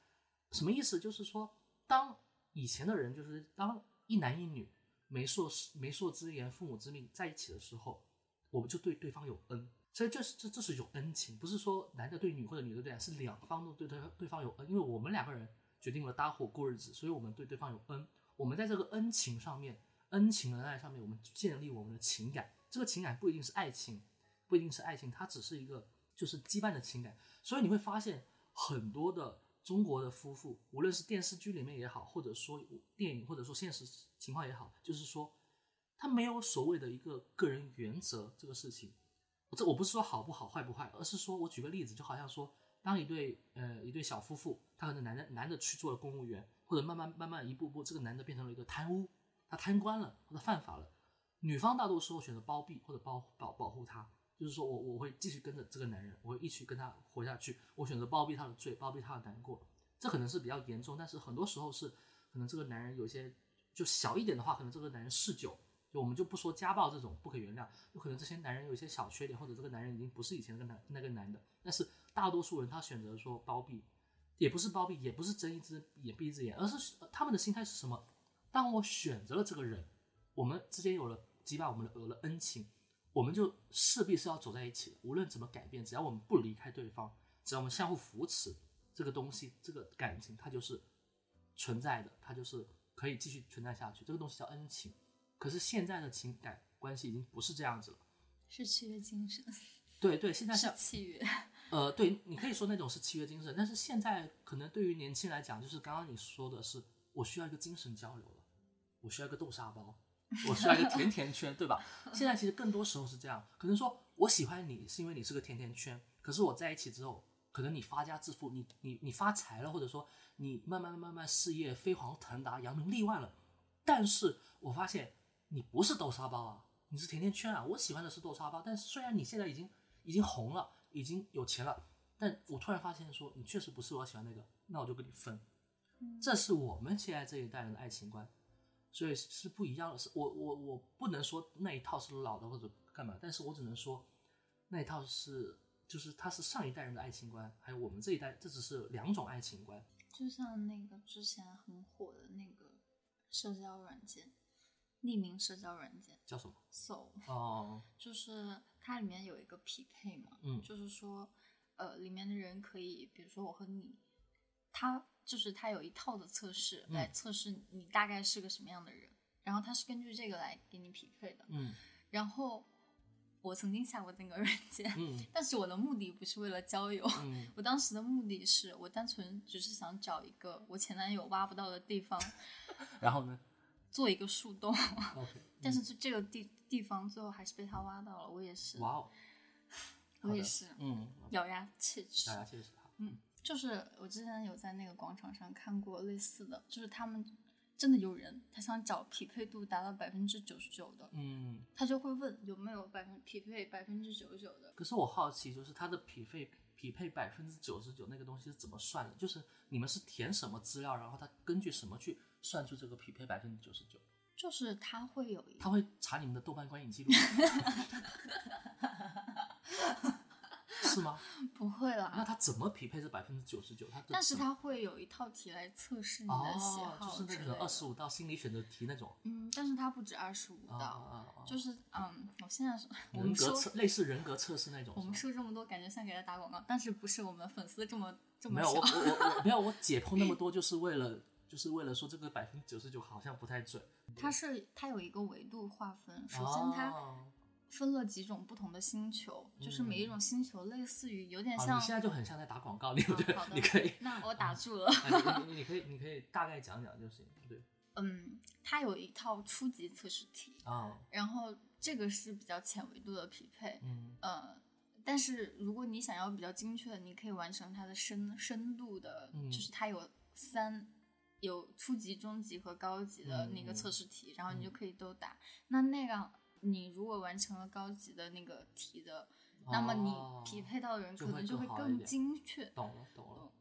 什么意思？就是说，当以前的人，就是当一男一女媒妁媒妁之言、父母之命在一起的时候，我们就对对方有恩。所以这是这这是一种恩情，不是说男的对女或者女的对男，是两方都对对对方有恩。因为我们两个人决定了搭伙过日子，所以我们对对方有恩。我们在这个恩情上面。恩情恩爱上面，我们建立我们的情感，这个情感不一定是爱情，不一定是爱情，它只是一个就是羁绊的情感。所以你会发现很多的中国的夫妇，无论是电视剧里面也好，或者说电影，或者说现实情况也好，就是说他没有所谓的一个个人原则这个事情。这我不是说好不好坏不坏，而是说我举个例子，就好像说当一对呃一对小夫妇，他可能男的男的去做了公务员，或者慢慢慢慢一步步，这个男的变成了一个贪污。他贪官了或者犯法了，女方大多时候选择包庇或者保保保护他，就是说我我会继续跟着这个男人，我会一起跟他活下去。我选择包庇他的罪，包庇他的难过，这可能是比较严重。但是很多时候是可能这个男人有些就小一点的话，可能这个男人嗜酒，就我们就不说家暴这种不可原谅，有可能这些男人有一些小缺点，或者这个男人已经不是以前那个男那个男的。但是大多数人他选择说包庇，也不是包庇，也不是睁一只眼闭一只眼，而是他们的心态是什么？当我选择了这个人，我们之间有了羁绊，我们的有了恩情，我们就势必是要走在一起的。无论怎么改变，只要我们不离开对方，只要我们相互扶持，这个东西，这个感情，它就是存在的，它就是可以继续存在下去。这个东西叫恩情。可是现在的情感关系已经不是这样子了，是契约精神。对对，现在是契约。呃，对你可以说那种是契约精神，但是现在可能对于年轻人来讲，就是刚刚你说的是，我需要一个精神交流了，我需要一个豆沙包，我需要一个甜甜圈，对吧？现在其实更多时候是这样，可能说我喜欢你是因为你是个甜甜圈，可是我在一起之后，可能你发家致富，你你你发财了，或者说你慢慢慢慢事业飞黄腾达，扬名立万了，但是我发现你不是豆沙包啊，你是甜甜圈啊，我喜欢的是豆沙包，但是虽然你现在已经已经红了。已经有钱了，但我突然发现说你确实不是我喜欢那个，那我就跟你分。这是我们现在这一代人的爱情观，所以是不一样的。是我我我不能说那一套是老的或者干嘛，但是我只能说那一套是就是它是上一代人的爱情观，还有我们这一代，这只是两种爱情观。就像那个之前很火的那个社交软件，匿名社交软件。叫什么？So 哦，[LAUGHS] 就是。它里面有一个匹配嘛，嗯，就是说，呃，里面的人可以，比如说我和你，他就是他有一套的测试来测试你大概是个什么样的人，然后他是根据这个来给你匹配的，嗯，然后我曾经下过那个软件，嗯，[LAUGHS] 但是我的目的不是为了交友，嗯，[LAUGHS] 我当时的目的是我单纯只是想找一个我前男友挖不到的地方，然后呢，做一个树洞 [LAUGHS] 但是这个地。地方最后还是被他挖到了，我也是。哇哦！我也是，嗯，咬牙切齿。咬牙切齿，嗯，就是我之前有在那个广场上看过类似的，就是他们真的有人，他想找匹配度达到百分之九十九的，嗯，他就会问有没有百分匹配百分之九十九的。可是我好奇，就是他的匹配匹配百分之九十九那个东西是怎么算的？就是你们是填什么资料，然后他根据什么去算出这个匹配百分之九十九？就是他会有一，他会查你们的豆瓣观影记录，[LAUGHS] 是吗？不会啦。那他怎么匹配这百分之九十九？他但是他会有一套题来测试你的喜好，就是那个二十五道心理选择题那种。嗯，但是它不止二十五道，就是嗯，我现在是人格测类似人格测试那种。我们说这么多，感觉像给他打广告，但是不是我们的粉丝这么这么没有我我我没有我解剖那么 [LAUGHS] 多，就是为了就是为了说这个百分之九十九好像不太准。它是它有一个维度划分，首先它分了几种不同的星球，就是每一种星球类似于有点像。你现在就很像在打广告，你觉得？你可以。那我打住了。[LAUGHS] 你你可以你可以大概讲讲就行，对。[LAUGHS] 嗯，它有一套初级测试题啊，然后这个是比较浅维度的匹配，嗯呃，但是如果你想要比较精确的，你可以完成它的深深度的，就是它有三。有初级、中级和高级的那个测试题，然后你就可以都打。那那样，你如果完成了高级的那个题的，那么你匹配到的人可能就会更精确。懂了，懂了。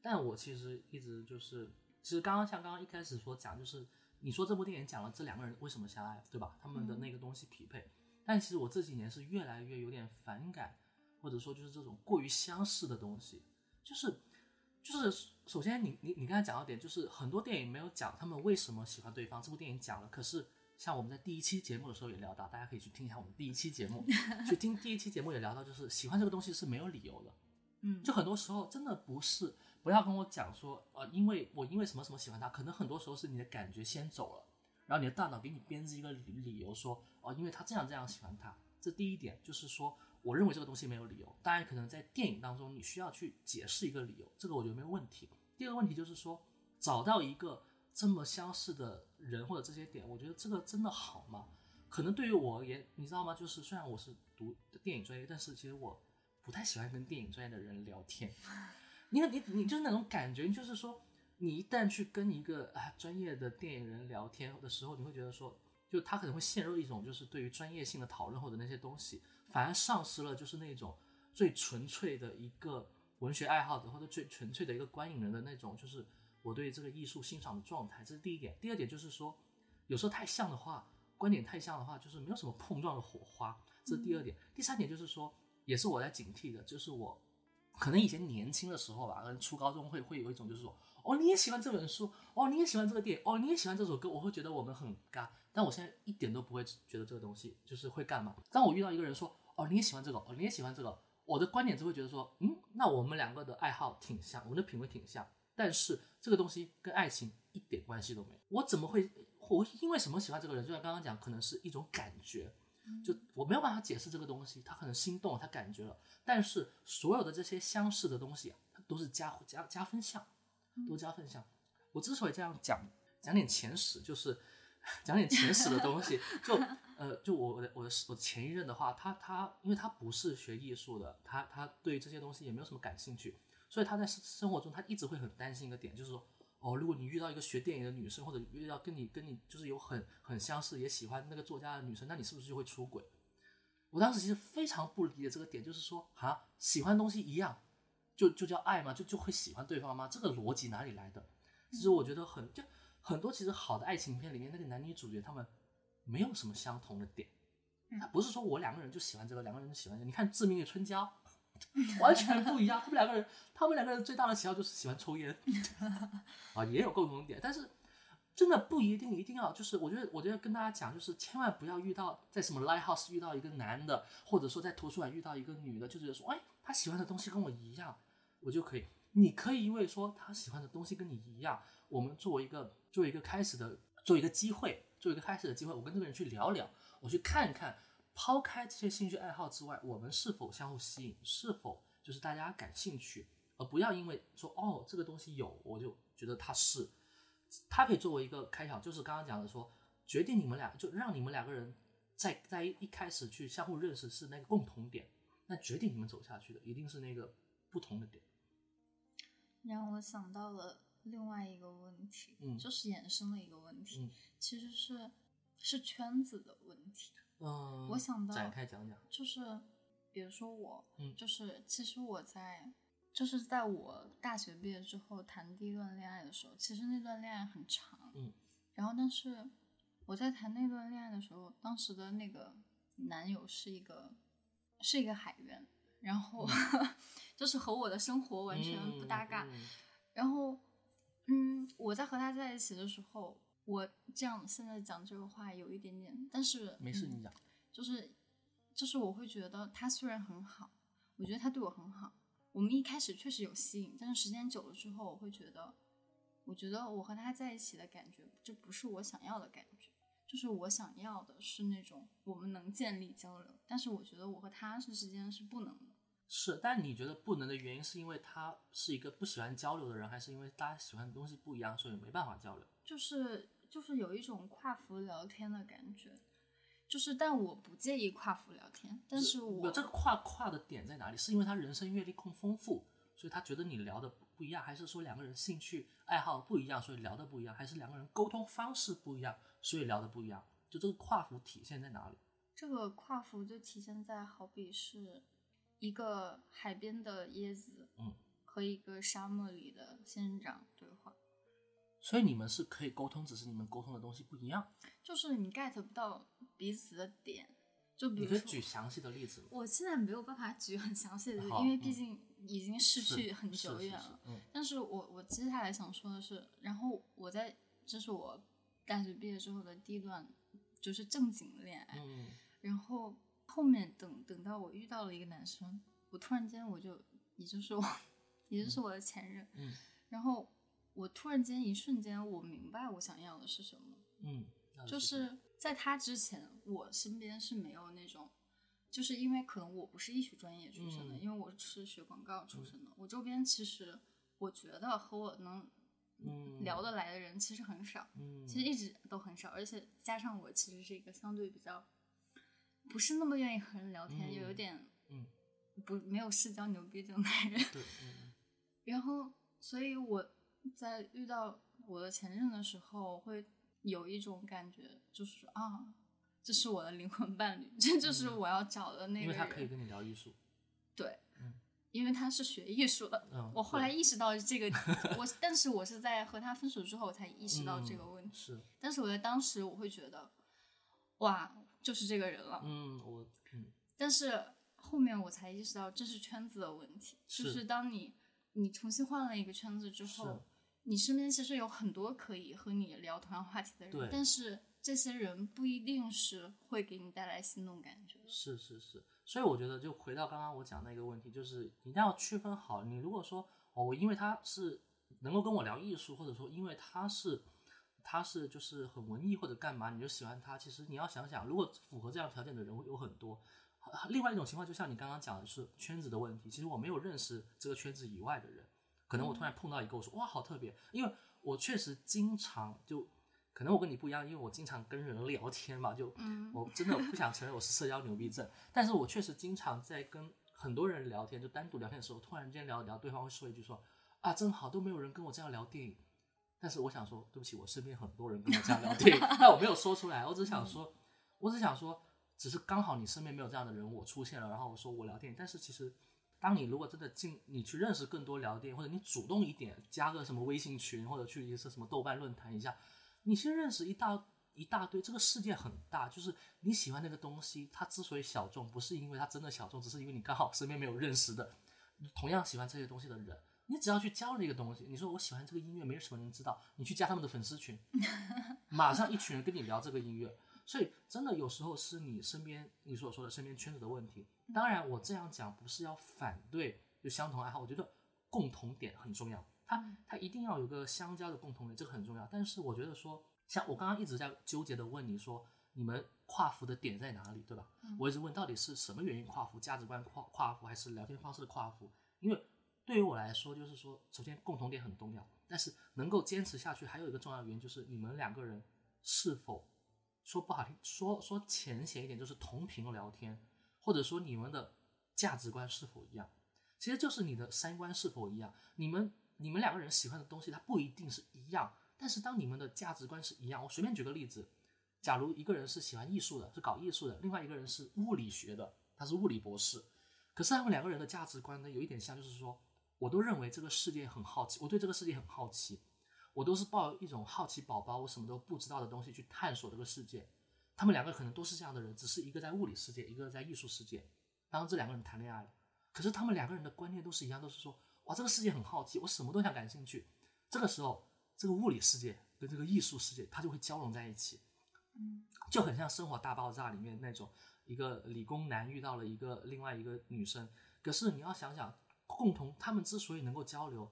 但我其实一直就是，其实刚刚像刚刚一开始所讲，就是你说这部电影讲了这两个人为什么相爱，对吧？他们的那个东西匹配。但其实我这几年是越来越有点反感，或者说就是这种过于相似的东西，就是。就是首先，你你你刚才讲到点，就是很多电影没有讲他们为什么喜欢对方。这部电影讲了，可是像我们在第一期节目的时候也聊到，大家可以去听一下我们第一期节目，[LAUGHS] 去听第一期节目也聊到，就是喜欢这个东西是没有理由的。[LAUGHS] 嗯，就很多时候真的不是，不要跟我讲说，呃，因为我因为什么什么喜欢他，可能很多时候是你的感觉先走了，然后你的大脑给你编织一个理理由说，哦，因为他这样这样喜欢他。这第一点就是说。我认为这个东西没有理由，当然可能在电影当中你需要去解释一个理由，这个我觉得没有问题。第二个问题就是说，找到一个这么相似的人或者这些点，我觉得这个真的好吗？可能对于我而言，你知道吗？就是虽然我是读电影专业，但是其实我不太喜欢跟电影专业的人聊天，因为你你就是那种感觉，就是说你一旦去跟一个啊专业的电影人聊天的时候，你会觉得说，就他可能会陷入一种就是对于专业性的讨论或者那些东西。反而丧失了就是那种最纯粹的一个文学爱好者或者最纯粹的一个观影人的那种，就是我对这个艺术欣赏的状态。这是第一点。第二点就是说，有时候太像的话，观点太像的话，就是没有什么碰撞的火花。这是第二点。第三点就是说，也是我在警惕的，就是我可能以前年轻的时候吧，可能初高中会会有一种就是说，哦，你也喜欢这本书，哦，你也喜欢这个电影，哦，你也喜欢这首歌，我会觉得我们很尬。但我现在一点都不会觉得这个东西就是会干嘛。当我遇到一个人说，哦，你也喜欢这个，哦，你也喜欢这个，我的观点就会觉得说，嗯，那我们两个的爱好挺像，我们的品味挺像，但是这个东西跟爱情一点关系都没有。我怎么会，我因为什么喜欢这个人？就像刚刚讲，可能是一种感觉。就我没有办法解释这个东西，他可能心动，他感觉了，但是所有的这些相似的东西，它都是加加加分项，都加分项。我之所以这样讲，讲点前史，就是讲点前史的东西。就呃，就我的我的我前一任的话，他他因为他不是学艺术的，他他对这些东西也没有什么感兴趣，所以他在生活中他一直会很担心一个点，就是说。哦，如果你遇到一个学电影的女生，或者遇到跟你跟你就是有很很相似，也喜欢那个作家的女生，那你是不是就会出轨？我当时其实非常不理解这个点，就是说啊，喜欢东西一样，就就叫爱吗？就就会喜欢对方吗？这个逻辑哪里来的？其实我觉得很就很多，其实好的爱情片里面那个男女主角他们没有什么相同的点，他不是说我两个人就喜欢这个，两个人就喜欢这个。你看《致命的春娇》。[LAUGHS] 完全不一样，他们两个人，他们两个人最大的喜好就是喜欢抽烟，[LAUGHS] 啊，也有共同点，但是真的不一定一定要，就是我觉得，我觉得跟大家讲，就是千万不要遇到在什么 lighthouse 遇到一个男的，或者说在图书馆遇到一个女的，就觉得说，哎，他喜欢的东西跟我一样，我就可以。你可以因为说他喜欢的东西跟你一样，我们作为一个作为一个开始的，做一个机会，做一个开始的机会，我跟这个人去聊聊，我去看一看。抛开这些兴趣爱好之外，我们是否相互吸引？是否就是大家感兴趣？而不要因为说哦这个东西有，我就觉得它是，它可以作为一个开场，就是刚刚讲的说，决定你们俩就让你们两个人在在一开始去相互认识是那个共同点，那决定你们走下去的一定是那个不同的点。让我想到了另外一个问题，嗯，就是衍生的一个问题，嗯，其实是是圈子的问题。嗯，我想到展开讲讲，就是，比如说我，嗯，就是其实我在，就是在我大学毕业之后谈第一段恋爱的时候，其实那段恋爱很长，嗯，然后但是我在谈那段恋爱的时候，当时的那个男友是一个是一个海员，然后 [LAUGHS] 就是和我的生活完全不搭嘎，然后，嗯，我在和他在一起的时候。我这样现在讲这个话有一点点，但是没事，你讲，就是就是我会觉得他虽然很好，我觉得他对我很好，我们一开始确实有吸引，但是时间久了之后，我会觉得，我觉得我和他在一起的感觉，这不是我想要的感觉，就是我想要的是那种我们能建立交流，但是我觉得我和他是之间是不能的。是，但你觉得不能的原因是因为他是一个不喜欢交流的人，还是因为大家喜欢的东西不一样，所以没办法交流？就是。就是有一种跨服聊天的感觉，就是但我不介意跨服聊天，但是我这个跨跨的点在哪里？是因为他人生阅历更丰富，所以他觉得你聊的不一样，还是说两个人兴趣爱好不一样，所以聊的不一样，还是两个人沟通方式不一样，所以聊的不一样？就这个跨服体现在哪里？这个跨服就体现在好比是一个海边的椰子，嗯，和一个沙漠里的仙人掌对话。所以你们是可以沟通，只是你们沟通的东西不一样。就是你 get 不到彼此的点，就比如说举详细的例子。我现在没有办法举很详细的，例子，因为毕竟已经逝去很久远了。嗯。但是我我接下来想说的是，然后我在这是我大学毕业之后的第一段就是正经恋爱。嗯。然后后面等等到我遇到了一个男生，我突然间我就也就是我 [LAUGHS] 也就是我的前任。嗯。然后。我突然间一瞬间，我明白我想要的是什么。嗯，就是在他之前，我身边是没有那种，就是因为可能我不是艺术专业出身的，因为我是学广告出身的。我周边其实我觉得和我能聊得来的人其实很少，其实一直都很少。而且加上我其实是一个相对比较不是那么愿意和人聊天，又有点嗯不没有社交牛逼症的人。对，[LAUGHS] 然后所以我。在遇到我的前任的时候，会有一种感觉，就是啊，这是我的灵魂伴侣，这就是我要找的那个人。因为他可以跟你聊艺术。对，嗯，因为他是学艺术的。嗯，我后来意识到这个，[LAUGHS] 我但是我是在和他分手之后才意识到这个问题。是。但是我在当时我会觉得，哇，就是这个人了。嗯，我嗯。但是后面我才意识到这是圈子的问题，就是当你你重新换了一个圈子之后，你身边其实有很多可以和你聊同样话题的人，但是这些人不一定是会给你带来心动感觉。是是是，所以我觉得就回到刚刚我讲那个问题，就是一定要区分好。你如果说哦，我因为他是能够跟我聊艺术，或者说因为他是他是就是很文艺或者干嘛，你就喜欢他。其实你要想想，如果符合这样条件的人有很多。另外一种情况，就像你刚刚讲的是圈子的问题。其实我没有认识这个圈子以外的人，可能我突然碰到一个，我说哇，好特别。因为我确实经常就，可能我跟你不一样，因为我经常跟人聊天嘛，就我真的不想承认我是社交牛逼症，但是我确实经常在跟很多人聊天，就单独聊天的时候，突然间聊聊，对方会说一句说啊，真好，都没有人跟我这样聊电影。但是我想说，对不起，我身边很多人跟我这样聊天，[LAUGHS] 但我没有说出来，我只想说，我只想说。只是刚好你身边没有这样的人，我出现了，然后我说我聊天。但是其实，当你如果真的进，你去认识更多聊天，或者你主动一点，加个什么微信群，或者去一些什么豆瓣论坛一下，你先认识一大一大堆。这个世界很大，就是你喜欢那个东西，它之所以小众，不是因为它真的小众，只是因为你刚好身边没有认识的同样喜欢这些东西的人。你只要去交了一个东西，你说我喜欢这个音乐，没什么人知道，你去加他们的粉丝群，[LAUGHS] 马上一群人跟你聊这个音乐。所以，真的有时候是你身边你所说的身边圈子的问题。当然，我这样讲不是要反对就相同爱好，我觉得共同点很重要。它它一定要有个相交的共同点，这个很重要。但是我觉得说，像我刚刚一直在纠结的问你说，你们跨服的点在哪里，对吧？我一直问到底是什么原因跨服，价值观跨跨服，还是聊天方式的跨服？因为对于我来说，就是说，首先共同点很重要，但是能够坚持下去，还有一个重要原因就是你们两个人是否。说不好听，说说浅显一点，就是同频聊天，或者说你们的价值观是否一样，其实就是你的三观是否一样。你们你们两个人喜欢的东西，它不一定是一样，但是当你们的价值观是一样，我随便举个例子，假如一个人是喜欢艺术的，是搞艺术的，另外一个人是物理学的，他是物理博士，可是他们两个人的价值观呢，有一点像，就是说，我都认为这个世界很好奇，我对这个世界很好奇。我都是抱一种好奇宝宝，我什么都不知道的东西去探索这个世界。他们两个可能都是这样的人，只是一个在物理世界，一个在艺术世界。当这两个人谈恋爱了，可是他们两个人的观念都是一样，都是说哇，这个世界很好奇，我什么都想感兴趣。这个时候，这个物理世界跟这个艺术世界，它就会交融在一起。嗯，就很像《生活大爆炸》里面那种一个理工男遇到了一个另外一个女生，可是你要想想，共同他们之所以能够交流。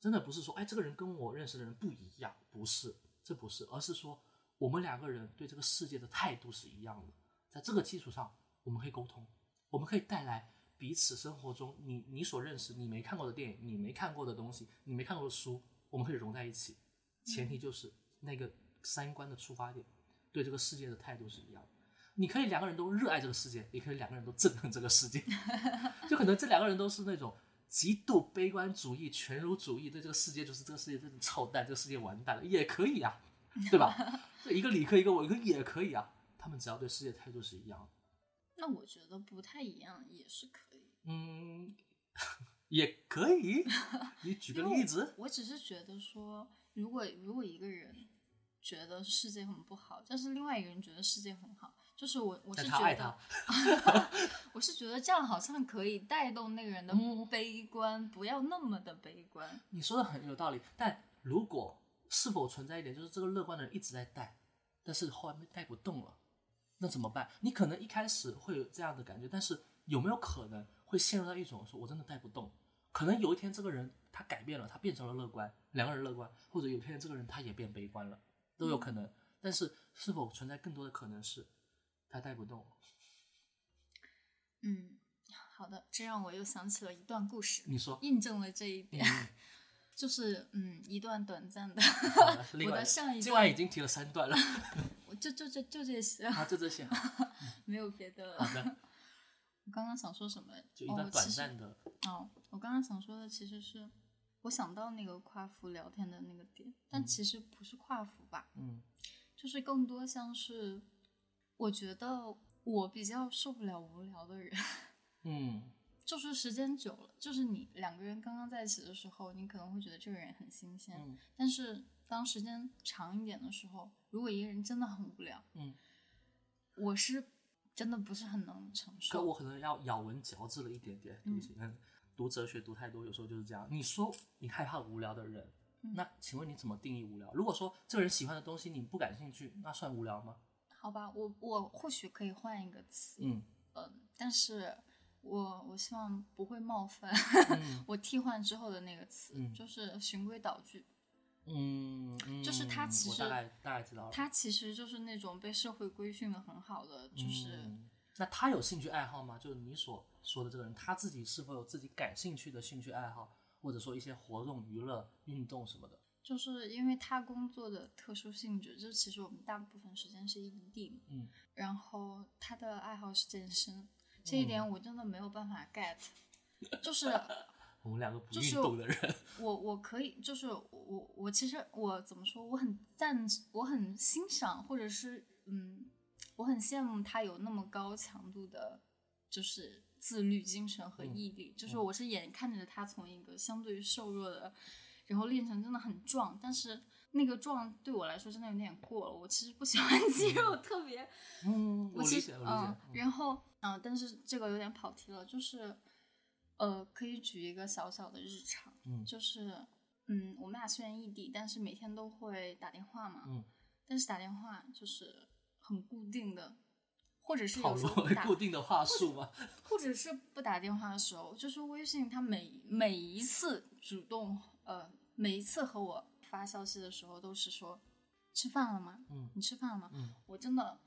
真的不是说，哎，这个人跟我认识的人不一样，不是，这不是，而是说我们两个人对这个世界的态度是一样的，在这个基础上，我们可以沟通，我们可以带来彼此生活中你你所认识、你没看过的电影、你没看过的东西、你没看过的书，我们可以融在一起，前提就是那个三观的出发点，对这个世界的态度是一样的。你可以两个人都热爱这个世界，也可以两个人都憎恨这个世界，[LAUGHS] 就可能这两个人都是那种。极度悲观主义、全儒主义，对这个世界就是这个世界真是臭蛋，这个世界完蛋了，也可以啊，对吧？[LAUGHS] 一个理科，一个文科也可以啊。他们只要对世界态度是一样。那我觉得不太一样也是可以。嗯，也可以。你举个例子。[LAUGHS] 我只是觉得说，如果如果一个人觉得世界很不好，但是另外一个人觉得世界很好。就是我，我是觉得，[LAUGHS] 我是觉得这样好像可以带动那个人的悲观，不要那么的悲观。你说的很有道理，但如果是否存在一点，就是这个乐观的人一直在带，但是后来带不动了，那怎么办？你可能一开始会有这样的感觉，但是有没有可能会陷入到一种说我真的带不动？可能有一天这个人他改变了，他变成了乐观，两个人乐观，或者有一天这个人他也变悲观了，都有可能。但是是否存在更多的可能是？他带不动。嗯，好的，这让我又想起了一段故事。你说，印证了这一点，[LAUGHS] 就是嗯，一段短暂的。[LAUGHS] 我的上一今晚已经提了三段了。[LAUGHS] 我就就就就这些。啊，就这些。没有别的。好的。我刚刚想说什么？就一段短暂的。哦，我刚刚想说的其实是，我想到那个跨服聊天的那个点，但其实不是跨服吧？嗯。就是更多像是。我觉得我比较受不了无聊的人，[LAUGHS] 嗯，[LAUGHS] 就是时间久了，就是你两个人刚刚在一起的时候，你可能会觉得这个人很新鲜，但是当时间长一点的时候，如果一个人真的很无聊，嗯，我是真的不是很能承受。可我可能要咬文嚼字了一点点，对不起。嗯，读哲学读太多，有时候就是这样。你说你害怕无聊的人，那请问你怎么定义无聊？如果说这个人喜欢的东西你不感兴趣，那算无聊吗？好吧，我我或许可以换一个词，嗯嗯，但是我我希望不会冒犯。[LAUGHS] 我替换之后的那个词就是循规蹈矩。嗯，就是他其实大概大概知道了，他其实就是那种被社会规训的很好的，就是那他有兴趣爱好吗？就是你所说的这个人，他自己是否有自己感兴趣的兴趣爱好，或者说一些活动、娱乐、运动什么的？就是因为他工作的特殊性质，就是其实我们大部分时间是异地，嗯，然后他的爱好是健身，这一点我真的没有办法 get，[LAUGHS] 就是。我们两个不运动的人，我我可以，就是我我其实我怎么说，我很赞，我很欣赏，或者是嗯，我很羡慕他有那么高强度的，就是自律精神和毅力。就是我是眼看着他从一个相对于瘦弱的，然后练成真的很壮，但是那个壮对我来说真的有点过了。我其实不喜欢 [LAUGHS] 肌肉特别，嗯，我理解，我理解。然后嗯，但是这个有点跑题了，就是。呃，可以举一个小小的日常，嗯，就是，嗯，我们俩虽然异地，但是每天都会打电话嘛，嗯，但是打电话就是很固定的，或者是有时候固定的话术吗？或者是不打电话的时候，就是微信，他每每一次主动，呃，每一次和我发消息的时候，都是说吃饭了吗？嗯，你吃饭了吗？嗯，我真的。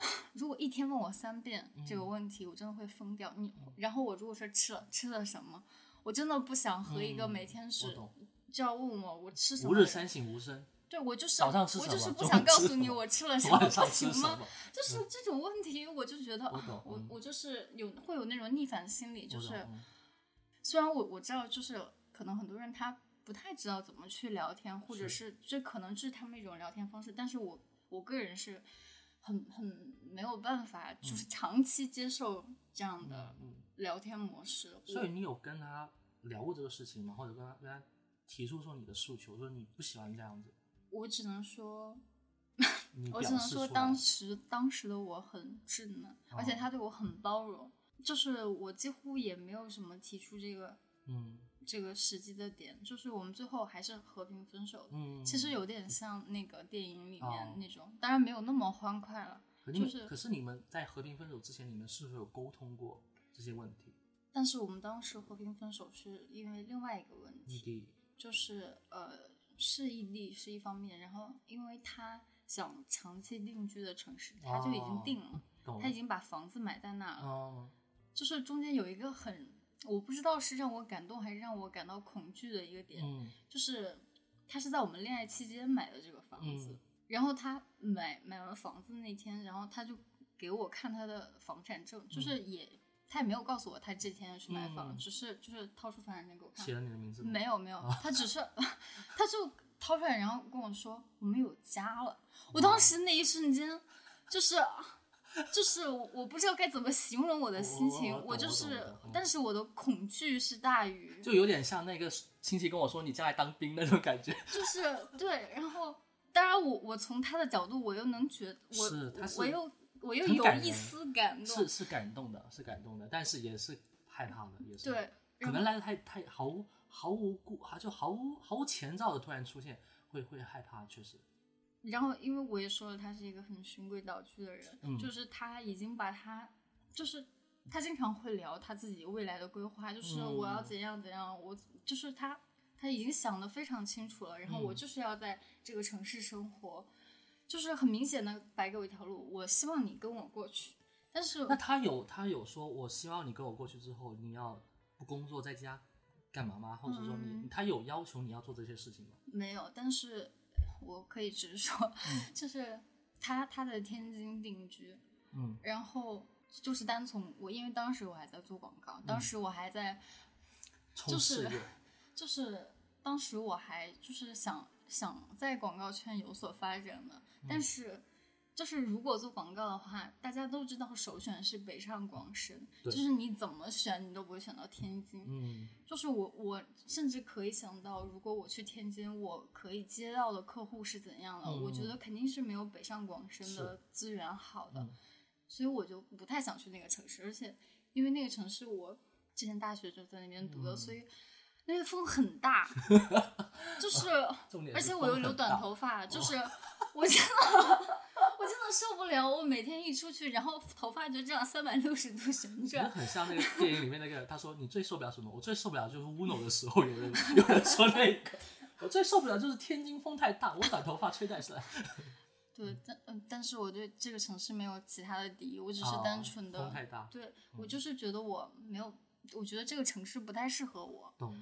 [LAUGHS] 如果一天问我三遍这个问题，我真的会疯掉。你，然后我如果说吃了吃了什么，我真的不想和一个每天是就要问我我吃什么。吾日三省吾身。对，我就是早上吃什么，我就是不想告诉你我吃了什么，不行吗？就是这种问题，我就觉得我我就是有会有那种逆反心理，就是虽然我我知道，就是可能很多人他不太知道怎么去聊天，或者是这可能是他们一种聊天方式，但是我我个人是。很很没有办法，就是长期接受这样的聊天模式。所以你有跟他聊过这个事情吗？或者跟他跟他提出说你的诉求，说你不喜欢这样子？我只能说，我只能说当时当时的我很稚嫩，而且他对我很包容，就是我几乎也没有什么提出这个嗯。这个时机的点就是我们最后还是和平分手。嗯，其实有点像那个电影里面那种，当然没有那么欢快了。就是，可是你们在和平分手之前，你们是否有沟通过这些问题？但是我们当时和平分手是因为另外一个问题，异地，就是呃，是异地是一方面，然后因为他想长期定居的城市，他就已经定了，他已经把房子买在那了，就是中间有一个很。我不知道是让我感动还是让我感到恐惧的一个点，就是他是在我们恋爱期间买的这个房子，然后他买买完房子那天，然后他就给我看他的房产证，就是也他也没有告诉我他这天要去买房，只是就是掏出房产证给我看，写了你的名字没有没有，他只是 [LAUGHS] 他就掏出来，然后跟我说我们有家了，我当时那一瞬间就是。就是我不知道该怎么形容我的心情，我就是，但是我的恐惧是大于，就有点像那个亲戚跟我说你将来当兵那种感觉。就是对，然后当然我我从他的角度我又能觉，我我又我又有一丝感动，是是感动的，是感动的，但是也是害怕的，也是对，可能来的太太毫无毫无故，就毫无毫无前兆的突然出现，会会害怕，确实。然后，因为我也说了，他是一个很循规蹈矩的人，就是他已经把他，就是他经常会聊他自己未来的规划，就是我要怎样怎样，我就是他他已经想的非常清楚了。然后我就是要在这个城市生活，就是很明显的摆给我一条路，我希望你跟我过去。但是那他有他有说，我希望你跟我过去之后，你要不工作在家干嘛吗？或者说你他有要求你要做这些事情吗？没有，但是。我可以直说，[LAUGHS] 就是他他在天津定居，嗯，然后就是单从我，因为当时我还在做广告，当时我还在，就是就是当时我还就是想想在广告圈有所发展的，但是。就是如果做广告的话，大家都知道首选是北上广深，就是你怎么选你都不会选到天津。嗯，就是我我甚至可以想到，如果我去天津，我可以接到的客户是怎样的？我觉得肯定是没有北上广深的资源好的。所以我就不太想去那个城市，而且因为那个城市我之前大学就在那边读的，所以那边风很大，[LAUGHS] 就是，而且我又留短头发，就是 [LAUGHS] 我真的。我真的受不了，我每天一出去，然后头发就这样三百六十度旋转，很像那个电影里面那个，他说你最受不了什么？我最受不了就是乌龙的时候，有人有人说那个，我最受不了就是天津风太大，我短头发吹太帅。[LAUGHS] 对，但嗯，但是我对这个城市没有其他的敌意，我只是单纯的风太大。对我就是觉得我没有，我觉得这个城市不太适合我。懂。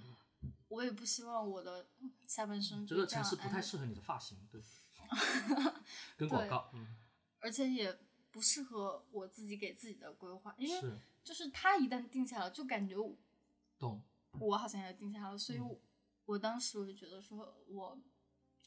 我也不希望我的下半生这个城市不太适合你的发型，对。[LAUGHS] 跟广告，嗯，而且也不适合我自己给自己的规划，因为就是他一旦定下了，就感觉懂，我好像也定下了，所以，我当时我就觉得说，我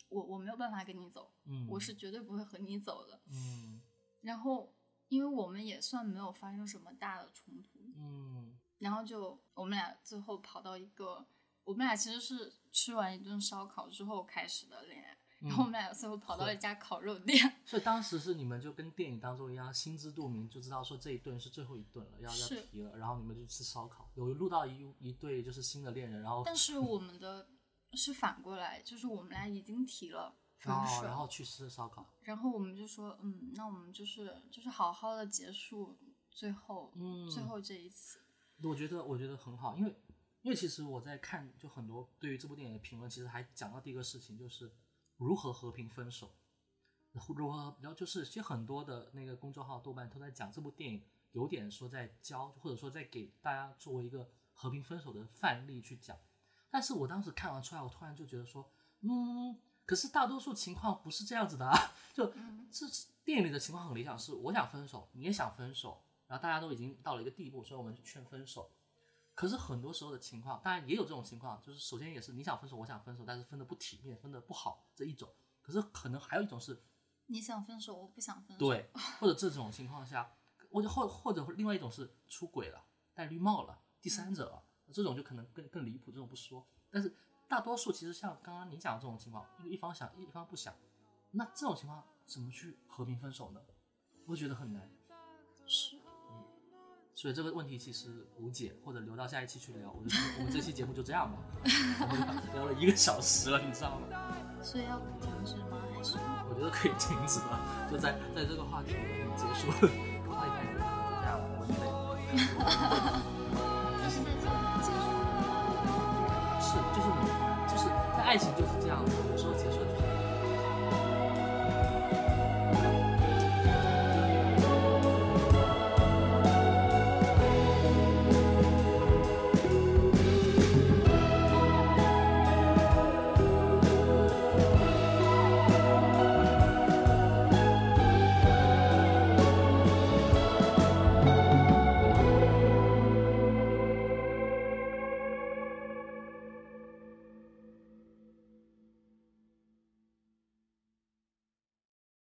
我我没有办法跟你走，嗯，我是绝对不会和你走的，嗯，然后，因为我们也算没有发生什么大的冲突，嗯，然后就我们俩最后跑到一个，我们俩其实是吃完一顿烧烤之后开始的恋爱。然后我们俩最后跑到了一家烤肉店，[LAUGHS] 所以当时是你们就跟电影当中一样，心知肚明，就知道说这一顿是最后一顿了，要要提了，然后你们就吃烧烤，有录到一一对就是新的恋人，然后但是我们的 [LAUGHS] 是反过来，就是我们俩已经提了分手，然后去吃烧烤，然后我们就说，嗯，那我们就是就是好好的结束最后嗯最后这一次，我觉得我觉得很好，因为因为其实我在看就很多对于这部电影的评论，其实还讲到第一个事情就是。如何和平分手？如何？然后就是，其实很多的那个公众号、豆瓣都在讲这部电影，有点说在教，或者说在给大家作为一个和平分手的范例去讲。但是我当时看完出来，我突然就觉得说，嗯，可是大多数情况不是这样子的啊。[LAUGHS] 就这电影里的情况很理想，是我想分手，你也想分手，然后大家都已经到了一个地步，所以我们去劝分手。可是很多时候的情况，当然也有这种情况，就是首先也是你想分手，我想分手，但是分的不体面，分的不好这一种。可是可能还有一种是，你想分手，我不想分手。对，或者这种情况下，[LAUGHS] 或者或或者另外一种是出轨了，戴绿帽了，第三者了，这种就可能更更离谱，这种不说。但是大多数其实像刚刚你讲的这种情况，一方想，一方不想，那这种情况怎么去和平分手呢？我觉得很难。是。所以这个问题其实无解，或者留到下一期去聊。我觉得我们这期节目就这样吧，[LAUGHS] 聊了一个小时了，你知道吗？所以要停止吗？还是？我觉得可以停止了，就在在这个话题结束。我太开心了，就这样，我累了。就是在这结束。是，就是就是在爱情就是这样，有时候结束。